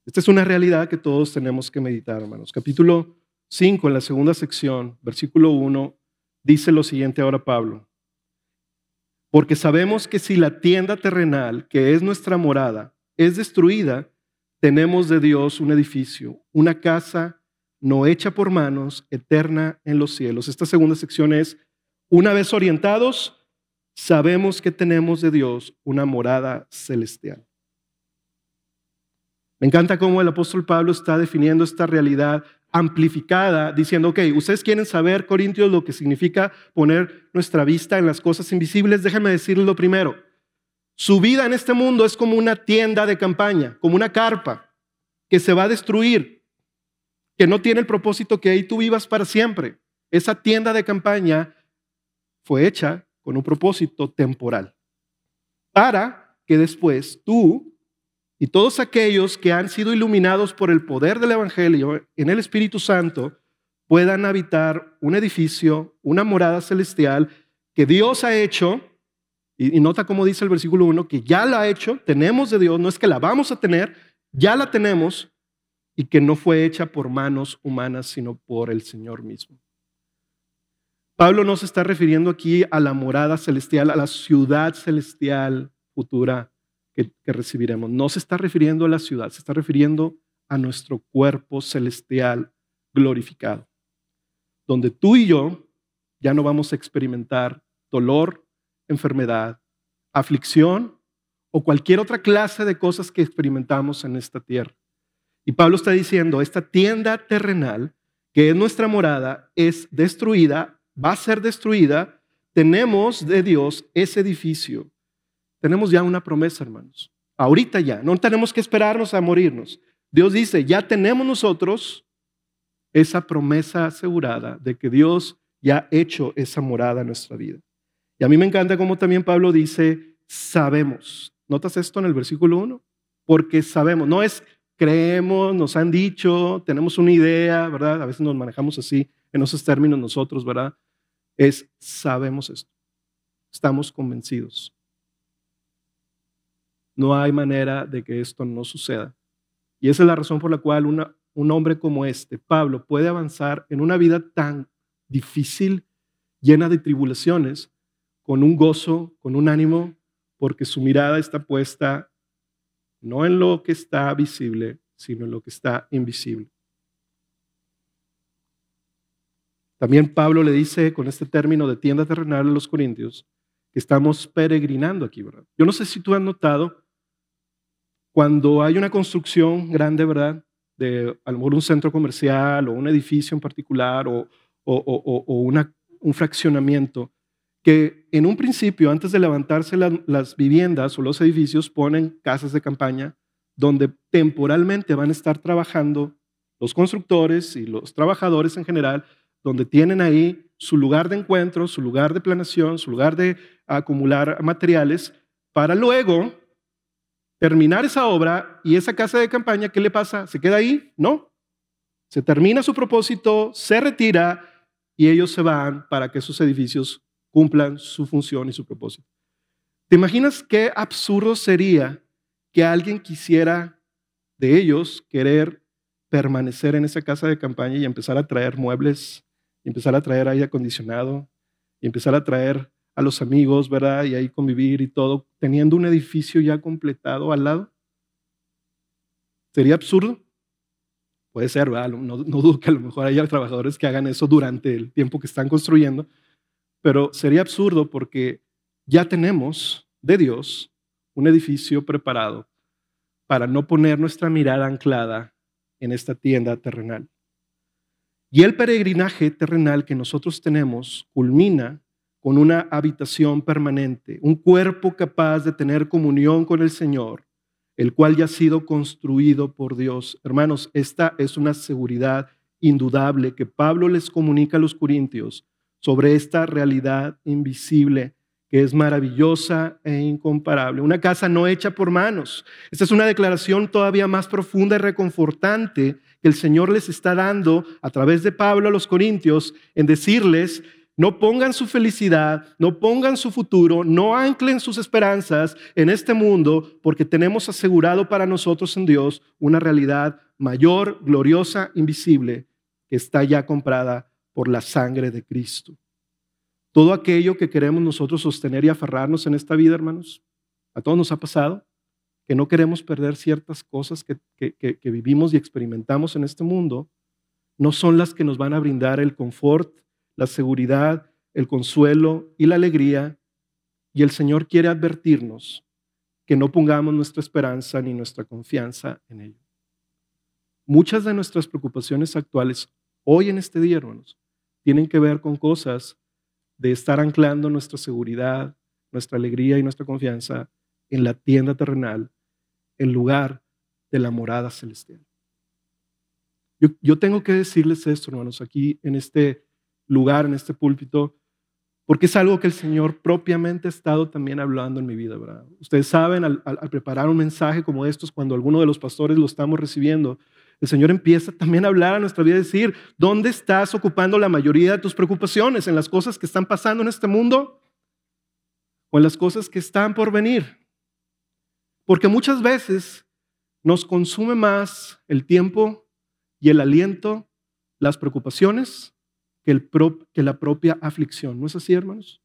Speaker 2: Esta es una realidad que todos tenemos que meditar, hermanos. Capítulo 5, en la segunda sección, versículo 1, dice lo siguiente ahora Pablo. Porque sabemos que si la tienda terrenal, que es nuestra morada, es destruida, tenemos de Dios un edificio, una casa no hecha por manos, eterna en los cielos. Esta segunda sección es, una vez orientados, sabemos que tenemos de Dios una morada celestial. Me encanta cómo el apóstol Pablo está definiendo esta realidad amplificada, diciendo, ok, ustedes quieren saber, Corintios, lo que significa poner nuestra vista en las cosas invisibles. Déjenme decirles lo primero. Su vida en este mundo es como una tienda de campaña, como una carpa que se va a destruir, que no tiene el propósito que ahí tú vivas para siempre. Esa tienda de campaña fue hecha con un propósito temporal, para que después tú y todos aquellos que han sido iluminados por el poder del Evangelio en el Espíritu Santo puedan habitar un edificio, una morada celestial que Dios ha hecho, y, nota como dice el versículo 1, que ya la ha hecho, tenemos de Dios, no es que la vamos a tener, ya la tenemos, y que no fue hecha por manos humanas, sino por el Señor mismo. Pablo no se está refiriendo aquí a la morada celestial, a la ciudad celestial futura que, que, recibiremos. No se está refiriendo a la ciudad, se está refiriendo a nuestro cuerpo celestial glorificado, donde tú y yo ya no vamos a experimentar dolor, enfermedad, aflicción o cualquier otra clase de cosas que experimentamos en esta tierra. Y Pablo está diciendo, esta tienda terrenal, que es nuestra morada, es destruida, va a ser destruida. Tenemos de Dios ese edificio. Tenemos ya una promesa, hermanos. Ahorita ya, no tenemos que esperarnos a morirnos. Dios dice, ya tenemos nosotros esa promesa asegurada de que Dios ya ha hecho esa morada en nuestra vida. Y a mí me encanta como también Pablo dice, sabemos. ¿Notas esto en el versículo 1? Porque sabemos, no es creemos, nos han dicho, tenemos una idea, ¿verdad? A veces nos manejamos así en esos términos nosotros, ¿verdad? Es, sabemos esto, estamos convencidos. No hay manera de que esto no suceda. Y esa es la razón por la cual un hombre como este, Pablo, puede avanzar en una vida tan difícil, llena de tribulaciones, con un gozo, con un ánimo, porque su mirada está puesta no en lo que está visible, sino en lo que está invisible. También Pablo le dice con este término de tienda terrenal a los corintios que estamos peregrinando aquí, ¿verdad? Yo no sé si tú has notado cuando hay una construcción grande, ¿verdad? De a lo mejor un centro comercial o un edificio en particular o, un fraccionamiento, que en un principio, antes de levantarse las viviendas o los edificios, ponen casas de campaña donde temporalmente van a estar trabajando los constructores y los trabajadores en general donde tienen ahí su lugar de encuentro, su lugar de planeación, su lugar de acumular materiales, para luego terminar esa obra y esa casa de campaña, ¿qué le pasa? ¿Se queda ahí? No. Se termina su propósito, se retira y ellos se van para que esos edificios cumplan su función y su propósito. ¿Te imaginas qué absurdo sería que alguien quisiera de ellos querer permanecer en esa casa de campaña y empezar a traer muebles empezar a traer aire acondicionado empezar a traer a los amigos, ¿verdad? Y ahí convivir y todo, teniendo un edificio ya completado al lado. ¿Sería absurdo? Puede ser, ¿verdad? No, no dudo que a lo mejor haya trabajadores que hagan eso durante el tiempo que están construyendo, pero sería absurdo porque ya tenemos de Dios un edificio preparado para no poner nuestra mirada anclada en esta tienda terrenal. Y el peregrinaje terrenal que nosotros tenemos culmina con una habitación permanente, un cuerpo capaz de tener comunión con el Señor, el cual ya ha sido construido por Dios. Hermanos, esta es una seguridad indudable que Pablo les comunica a los corintios sobre esta realidad invisible que es maravillosa e incomparable. Una casa no hecha por manos. Esta es una declaración todavía más profunda y reconfortante que el Señor les está dando a través de Pablo a los Corintios en decirles, no pongan su felicidad, no pongan su futuro, no anclen sus esperanzas en este mundo, porque tenemos asegurado para nosotros en Dios una realidad mayor, gloriosa, invisible, que está ya comprada por la sangre de Cristo. Todo aquello que queremos nosotros sostener y aferrarnos en esta vida, hermanos, a todos nos ha pasado, que no queremos perder ciertas cosas que, que, vivimos y experimentamos en este mundo, no son las que nos van a brindar el confort, la seguridad, el consuelo y la alegría. Y el Señor quiere advertirnos que no pongamos nuestra esperanza ni nuestra confianza en ello. Muchas de nuestras preocupaciones actuales hoy en este día, hermanos, tienen que ver con cosas de estar anclando nuestra seguridad, nuestra alegría y nuestra confianza en la tienda terrenal, en lugar de la morada celestial. Yo, tengo que decirles esto, hermanos, aquí en este lugar, en este púlpito, porque es algo que el Señor propiamente ha estado también hablando en mi vida, ¿verdad? Ustedes saben, al, al, preparar un mensaje como estos, cuando alguno de los pastores lo estamos recibiendo, el Señor empieza también a hablar a nuestra vida y decir, ¿dónde estás ocupando la mayoría de tus preocupaciones? ¿En las cosas que están pasando en este mundo? ¿O en las cosas que están por venir? Porque muchas veces nos consume más el tiempo y el aliento, las preocupaciones, que, el que la propia aflicción. ¿No es así, hermanos?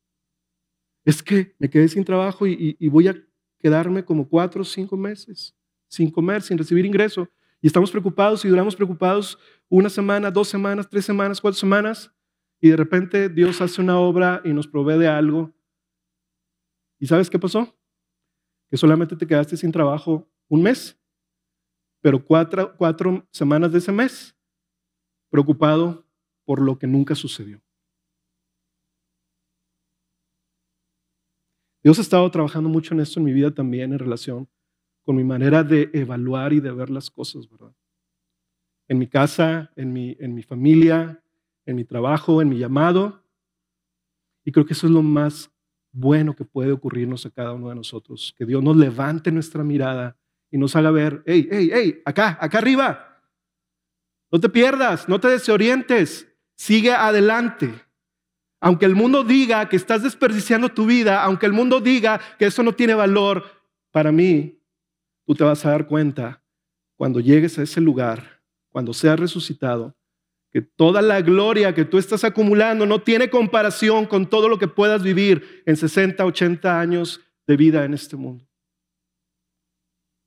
Speaker 2: Es que me quedé sin trabajo y, y voy a quedarme como cuatro o cinco meses sin comer, sin recibir ingreso. Y estamos preocupados y duramos preocupados una semana, dos semanas, tres semanas, cuatro semanas, y de repente Dios hace una obra y nos provee de algo. ¿Y sabes qué pasó? Que solamente te quedaste sin trabajo un mes, pero cuatro, cuatro semanas de ese mes preocupado por lo que nunca sucedió. Dios ha estado trabajando mucho en esto en mi vida también en relación con mi manera de evaluar y de ver las cosas, ¿verdad? En mi casa, en mi, en mi familia, en mi trabajo, en mi llamado. Y creo que eso es lo más bueno que puede ocurrirnos a cada uno de nosotros, que Dios nos levante nuestra mirada y nos haga ver, hey, hey, hey, acá, acá arriba. No te pierdas, no te desorientes, sigue adelante. Aunque el mundo diga que estás desperdiciando tu vida, aunque el mundo diga que eso no tiene valor, para mí tú te vas a dar cuenta cuando llegues a ese lugar, cuando seas resucitado, que toda la gloria que tú estás acumulando no tiene comparación con todo lo que puedas vivir en 60, 80 años de vida en este mundo.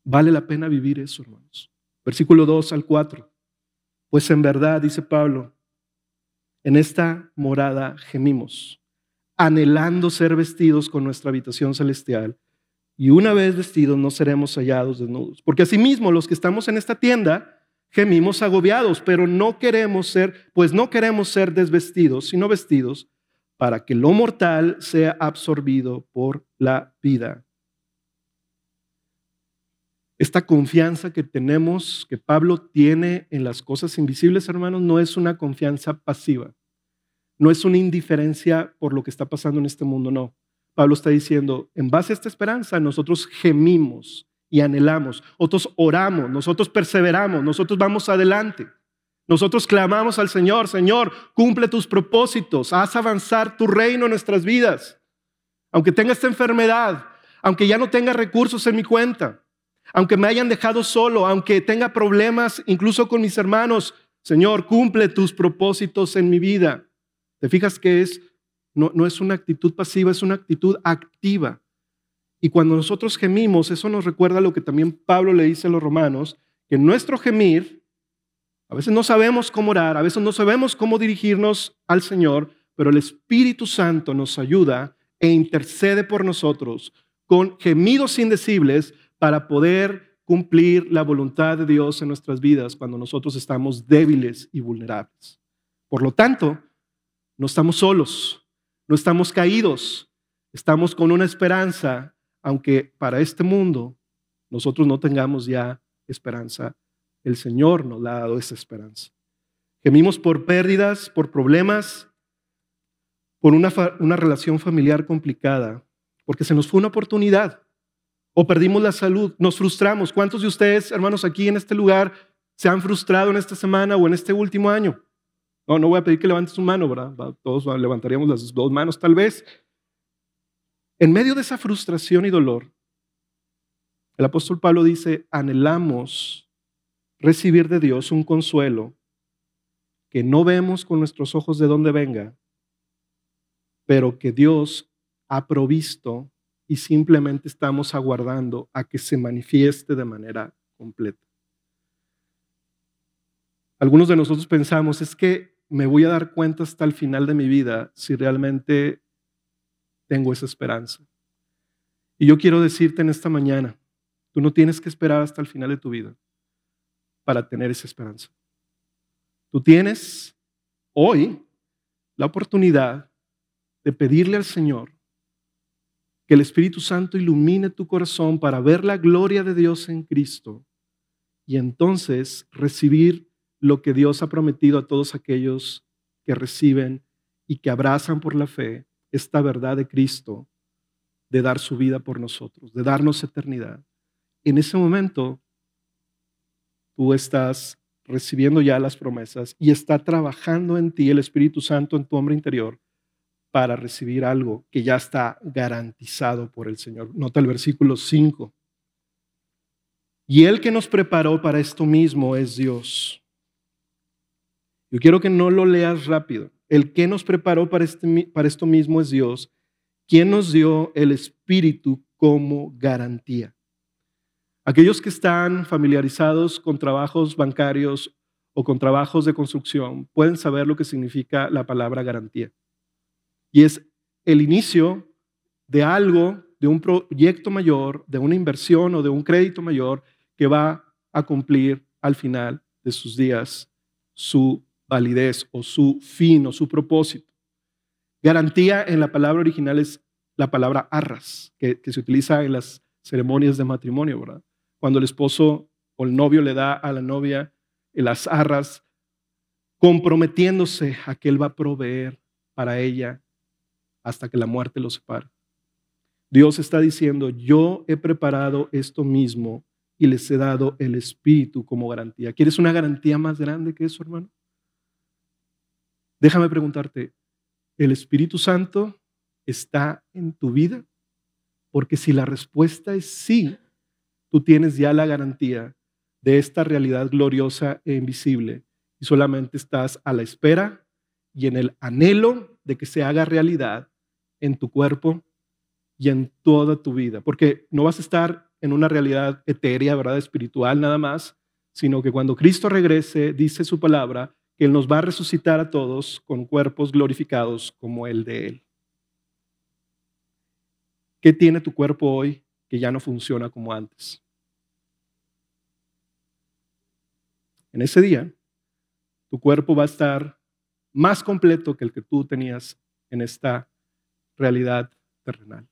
Speaker 2: Vale la pena vivir eso, hermanos. Versículo 2 al 4. Pues en verdad, dice Pablo, en esta morada gemimos, anhelando ser vestidos con nuestra habitación celestial. Y una vez vestidos no seremos hallados desnudos. Porque asimismo los que estamos en esta tienda gemimos agobiados, pero no queremos ser, pues no queremos ser desvestidos, sino vestidos para que lo mortal sea absorbido por la vida. Esta confianza que tenemos, que Pablo tiene en las cosas invisibles, hermanos, no es una confianza pasiva. No es una indiferencia por lo que está pasando en este mundo, no. Pablo está diciendo, en base a esta esperanza, nosotros gemimos y anhelamos, nosotros oramos, nosotros perseveramos, nosotros vamos adelante. Nosotros clamamos al Señor, Señor, cumple tus propósitos, haz avanzar tu reino en nuestras vidas. Aunque tenga esta enfermedad, aunque ya no tenga recursos en mi cuenta, aunque me hayan dejado solo, aunque tenga problemas incluso con mis hermanos, Señor, cumple tus propósitos en mi vida. ¿Te fijas que es no, es una actitud pasiva, es una actitud activa? Y cuando nosotros gemimos, eso nos recuerda lo que también Pablo le dice a los romanos, que nuestro gemir, a veces no sabemos cómo orar, a veces no sabemos cómo dirigirnos al Señor, pero el Espíritu Santo nos ayuda e intercede por nosotros con gemidos indecibles para poder cumplir la voluntad de Dios en nuestras vidas cuando nosotros estamos débiles y vulnerables. Por lo tanto, no estamos solos, no estamos caídos, estamos con una esperanza, aunque para este mundo nosotros no tengamos ya esperanza, el Señor nos ha dado esa esperanza. Gemimos por pérdidas, por problemas, por una, una relación familiar complicada, porque se nos fue una oportunidad o perdimos la salud, nos frustramos. ¿Cuántos de ustedes, hermanos, aquí en este lugar se han frustrado en esta semana o en este último año? No, no voy a pedir que levantes su mano, ¿verdad? Todos levantaríamos las dos manos tal vez. En medio de esa frustración y dolor, el apóstol Pablo dice, anhelamos recibir de Dios un consuelo que no vemos con nuestros ojos de dónde venga, pero que Dios ha provisto y simplemente estamos aguardando a que se manifieste de manera completa. Algunos de nosotros pensamos, es que me voy a dar cuenta hasta el final de mi vida si realmente tengo esa esperanza. Y yo quiero decirte en esta mañana, tú no tienes que esperar hasta el final de tu vida para tener esa esperanza. Tú tienes hoy la oportunidad de pedirle al Señor que el Espíritu Santo ilumine tu corazón para ver la gloria de Dios en Cristo y entonces recibir lo que Dios ha prometido a todos aquellos que reciben y que abrazan por la fe esta verdad de Cristo de dar su vida por nosotros, de darnos eternidad. En ese momento, tú estás recibiendo ya las promesas y está trabajando en ti el Espíritu Santo en tu hombre interior para recibir algo que ya está garantizado por el Señor. Nota el versículo 5. Y el que nos preparó para esto mismo es Dios. Yo quiero que no lo leas rápido. El que nos preparó para, este, para esto mismo es Dios, quien nos dio el Espíritu como garantía. Aquellos que están familiarizados con trabajos bancarios o con trabajos de construcción pueden saber lo que significa la palabra garantía. Y es el inicio de algo, de un proyecto mayor, de una inversión o de un crédito mayor que va a cumplir al final de sus días su validez o su fin o su propósito. Garantía en la palabra original es la palabra arras, que, se utiliza en las ceremonias de matrimonio, ¿verdad? Cuando el esposo o el novio le da a la novia las arras, comprometiéndose a que él va a proveer para ella hasta que la muerte los separe. Dios está diciendo, yo he preparado esto mismo y les he dado el Espíritu como garantía. ¿Quieres una garantía más grande que eso, hermano? Déjame preguntarte, ¿el Espíritu Santo está en tu vida? Porque si la respuesta es sí, tú tienes ya la garantía de esta realidad gloriosa e invisible y solamente estás a la espera y en el anhelo de que se haga realidad en tu cuerpo y en toda tu vida, porque no vas a estar en una realidad etérea, ¿verdad? Espiritual nada más, sino que cuando Cristo regrese, dice su palabra, que Él nos va a resucitar a todos con cuerpos glorificados como el de Él. ¿Qué tiene tu cuerpo hoy que ya no funciona como antes? En ese día, tu cuerpo va a estar más completo que el que tú tenías en esta realidad terrenal.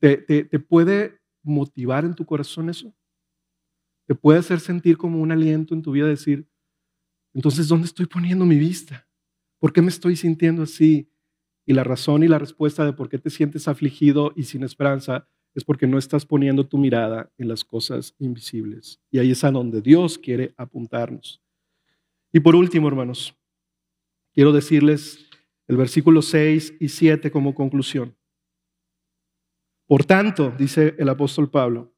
Speaker 2: ¿Te, puede motivar en tu corazón eso? ¿Te puede hacer sentir como un aliento en tu vida decir, entonces, ¿dónde estoy poniendo mi vista? ¿Por qué me estoy sintiendo así? Y la razón y la respuesta de por qué te sientes afligido y sin esperanza es porque no estás poniendo tu mirada en las cosas invisibles. Y ahí es a donde Dios quiere apuntarnos. Y por último, hermanos, quiero decirles el versículo 6 y 7 como conclusión. Por tanto, dice el apóstol Pablo,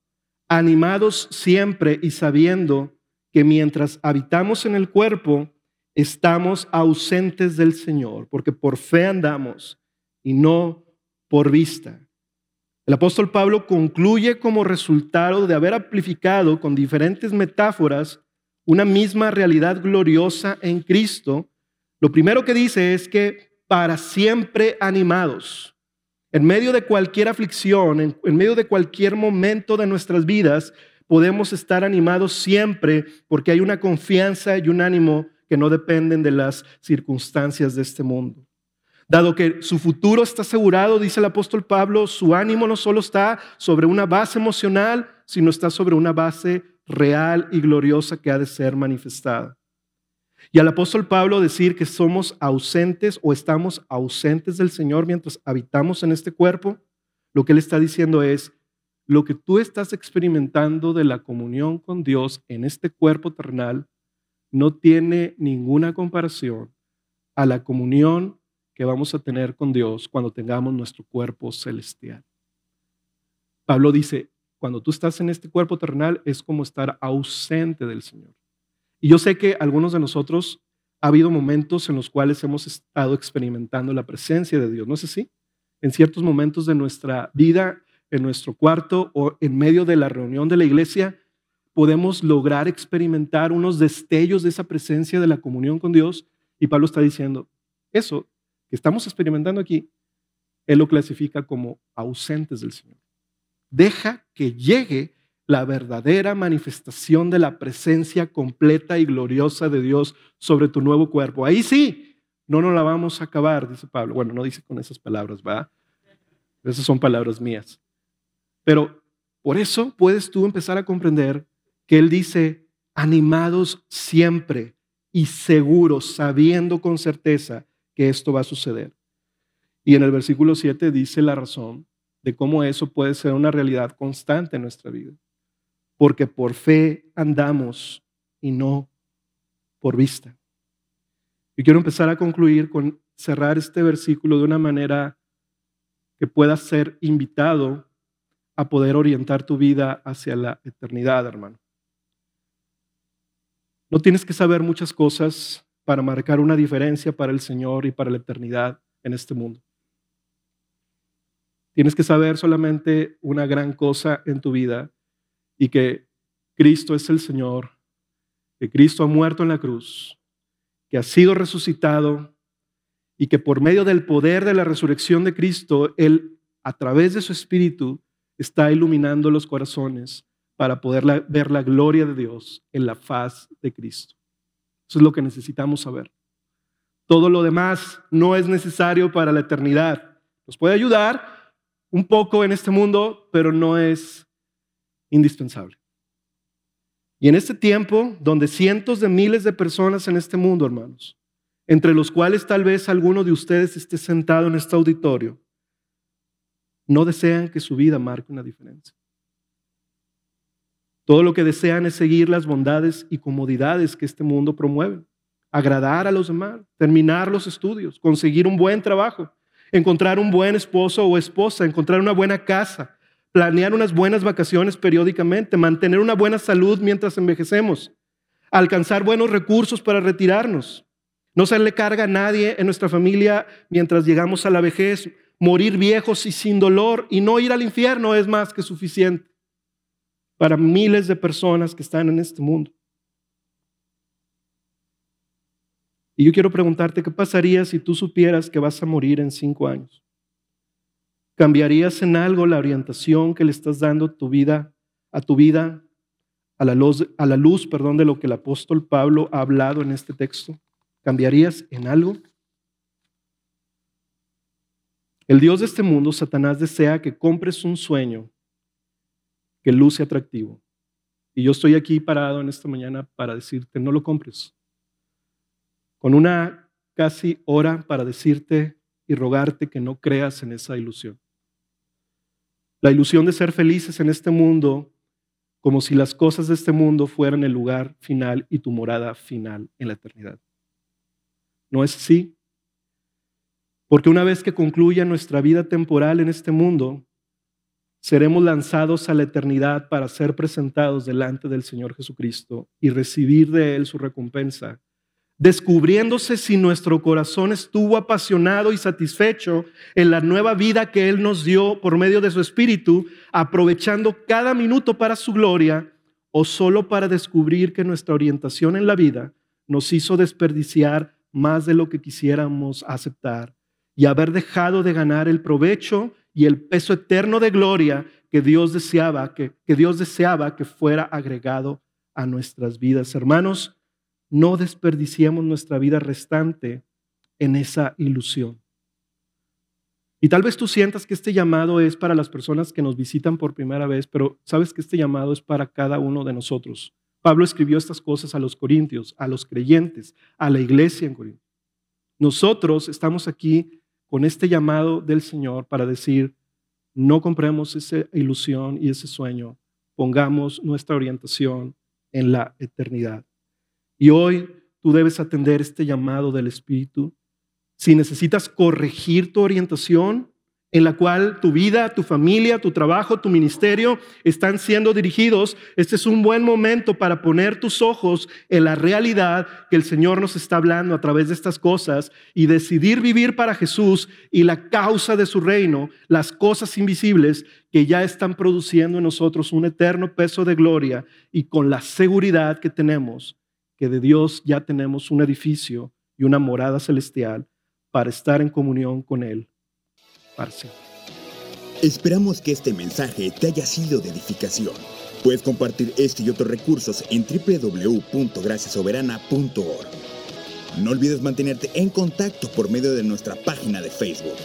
Speaker 2: animados siempre y sabiendo que mientras habitamos en el cuerpo, estamos ausentes del Señor, porque por fe andamos y no por vista. El apóstol Pablo concluye como resultado de haber amplificado con diferentes metáforas una misma realidad gloriosa en Cristo. Lo primero que dice es que para siempre animados, en medio de cualquier aflicción, en, medio de cualquier momento de nuestras vidas, podemos estar animados siempre porque hay una confianza y un ánimo que no dependen de las circunstancias de este mundo. Dado que su futuro está asegurado, dice el apóstol Pablo, su ánimo no solo está sobre una base emocional, sino está sobre una base real y gloriosa que ha de ser manifestada. Y al apóstol Pablo decir que somos ausentes o estamos ausentes del Señor mientras habitamos en este cuerpo, lo que él está diciendo es, lo que tú estás experimentando de la comunión con Dios en este cuerpo terrenal no tiene ninguna comparación a la comunión que vamos a tener con Dios cuando tengamos nuestro cuerpo celestial. Pablo dice, cuando tú estás en este cuerpo terrenal es como estar ausente del Señor. Y yo sé que algunos de nosotros ha habido momentos en los cuales hemos estado experimentando la presencia de Dios, ¿no es así? En ciertos momentos de nuestra vida, en nuestro cuarto o en medio de la reunión de la iglesia, podemos lograr experimentar unos destellos de esa presencia de la comunión con Dios. Y Pablo está diciendo, eso que estamos experimentando aquí, Él lo clasifica como ausentes del Señor. Deja que llegue la verdadera manifestación de la presencia completa y gloriosa de Dios sobre tu nuevo cuerpo. Ahí sí, no nos la vamos a acabar, dice Pablo. Bueno, no dice con esas palabras, ¿va? Esas son palabras mías. Pero por eso puedes tú empezar a comprender que Él dice, animados siempre y seguros, sabiendo con certeza que esto va a suceder. Y en el versículo 7 dice la razón de cómo eso puede ser una realidad constante en nuestra vida. Porque por fe andamos y no por vista. Y quiero empezar a concluir con cerrar este versículo de una manera que pueda ser invitado a poder orientar tu vida hacia la eternidad, hermano. No tienes que saber muchas cosas para marcar una diferencia para el Señor y para la eternidad en este mundo. Tienes que saber solamente una gran cosa en tu vida y que Cristo es el Señor, que Cristo ha muerto en la cruz, que ha sido resucitado y que por medio del poder de la resurrección de Cristo, Él a través de su Espíritu está iluminando los corazones para poder ver la gloria de Dios en la faz de Cristo. Eso es lo que necesitamos saber. Todo lo demás no es necesario para la eternidad. Nos puede ayudar un poco en este mundo, pero no es indispensable. Y en este tiempo, donde cientos de miles de personas en este mundo, hermanos, entre los cuales tal vez alguno de ustedes esté sentado en este auditorio, no desean que su vida marque una diferencia. Todo lo que desean es seguir las bondades y comodidades que este mundo promueve, agradar a los demás, terminar los estudios, conseguir un buen trabajo, encontrar un buen esposo o esposa, encontrar una buena casa, planear unas buenas vacaciones periódicamente, mantener una buena salud mientras envejecemos, alcanzar buenos recursos para retirarnos, no serle carga a nadie en nuestra familia mientras llegamos a la vejez, morir viejos y sin dolor y no ir al infierno es más que suficiente para miles de personas que están en este mundo. Y yo quiero preguntarte, ¿qué pasaría si tú supieras que vas a morir en cinco años? ¿Cambiarías en algo la orientación que le estás dando tu vida, a tu vida, a la luz, a la luz perdón, de lo que el apóstol Pablo ha hablado en este texto? ¿Cambiarías en algo? El Dios de este mundo, Satanás, desea que compres un sueño que luce atractivo. Y yo estoy aquí parado en esta mañana para decirte, no lo compres. Con una casi hora para decirte y rogarte que no creas en esa ilusión. La ilusión de ser felices en este mundo, como si las cosas de este mundo fueran el lugar final y tu morada final en la eternidad. No es así. Porque una vez que concluya nuestra vida temporal en este mundo, seremos lanzados a la eternidad para ser presentados delante del Señor Jesucristo y recibir de Él su recompensa descubriéndose si nuestro corazón estuvo apasionado y satisfecho en la nueva vida que Él nos dio por medio de su Espíritu, aprovechando cada minuto para su gloria, o solo para descubrir que nuestra orientación en la vida nos hizo desperdiciar más de lo que quisiéramos aceptar y haber dejado de ganar el provecho y el peso eterno de gloria que Dios deseaba que, que Dios deseaba que fuera agregado a nuestras vidas. Hermanos, no desperdiciemos nuestra vida restante en esa ilusión. Y tal vez tú sientas que este llamado es para las personas que nos visitan por primera vez, pero sabes que este llamado es para cada uno de nosotros. Pablo escribió estas cosas a los corintios, a los creyentes, a la iglesia en Corinto. Nosotros estamos aquí con este llamado del Señor para decir, no compremos esa ilusión y ese sueño, pongamos nuestra orientación en la eternidad. Y hoy tú debes atender este llamado del Espíritu. Si necesitas corregir tu orientación, en la cual tu vida, tu familia, tu trabajo, tu ministerio están siendo dirigidos, este es un buen momento para poner tus ojos en la realidad que el Señor nos está hablando a través de estas cosas y decidir vivir para Jesús y la causa de su reino, las cosas invisibles que ya están produciendo en nosotros un eterno peso de gloria y con la seguridad que tenemos que de Dios ya tenemos un edificio y una morada celestial para estar en comunión con Él
Speaker 1: Esperamos que este mensaje te haya sido de edificación. Puedes compartir este y otros recursos en www.graciasoberana.org. No olvides mantenerte en contacto por medio de nuestra página de Facebook.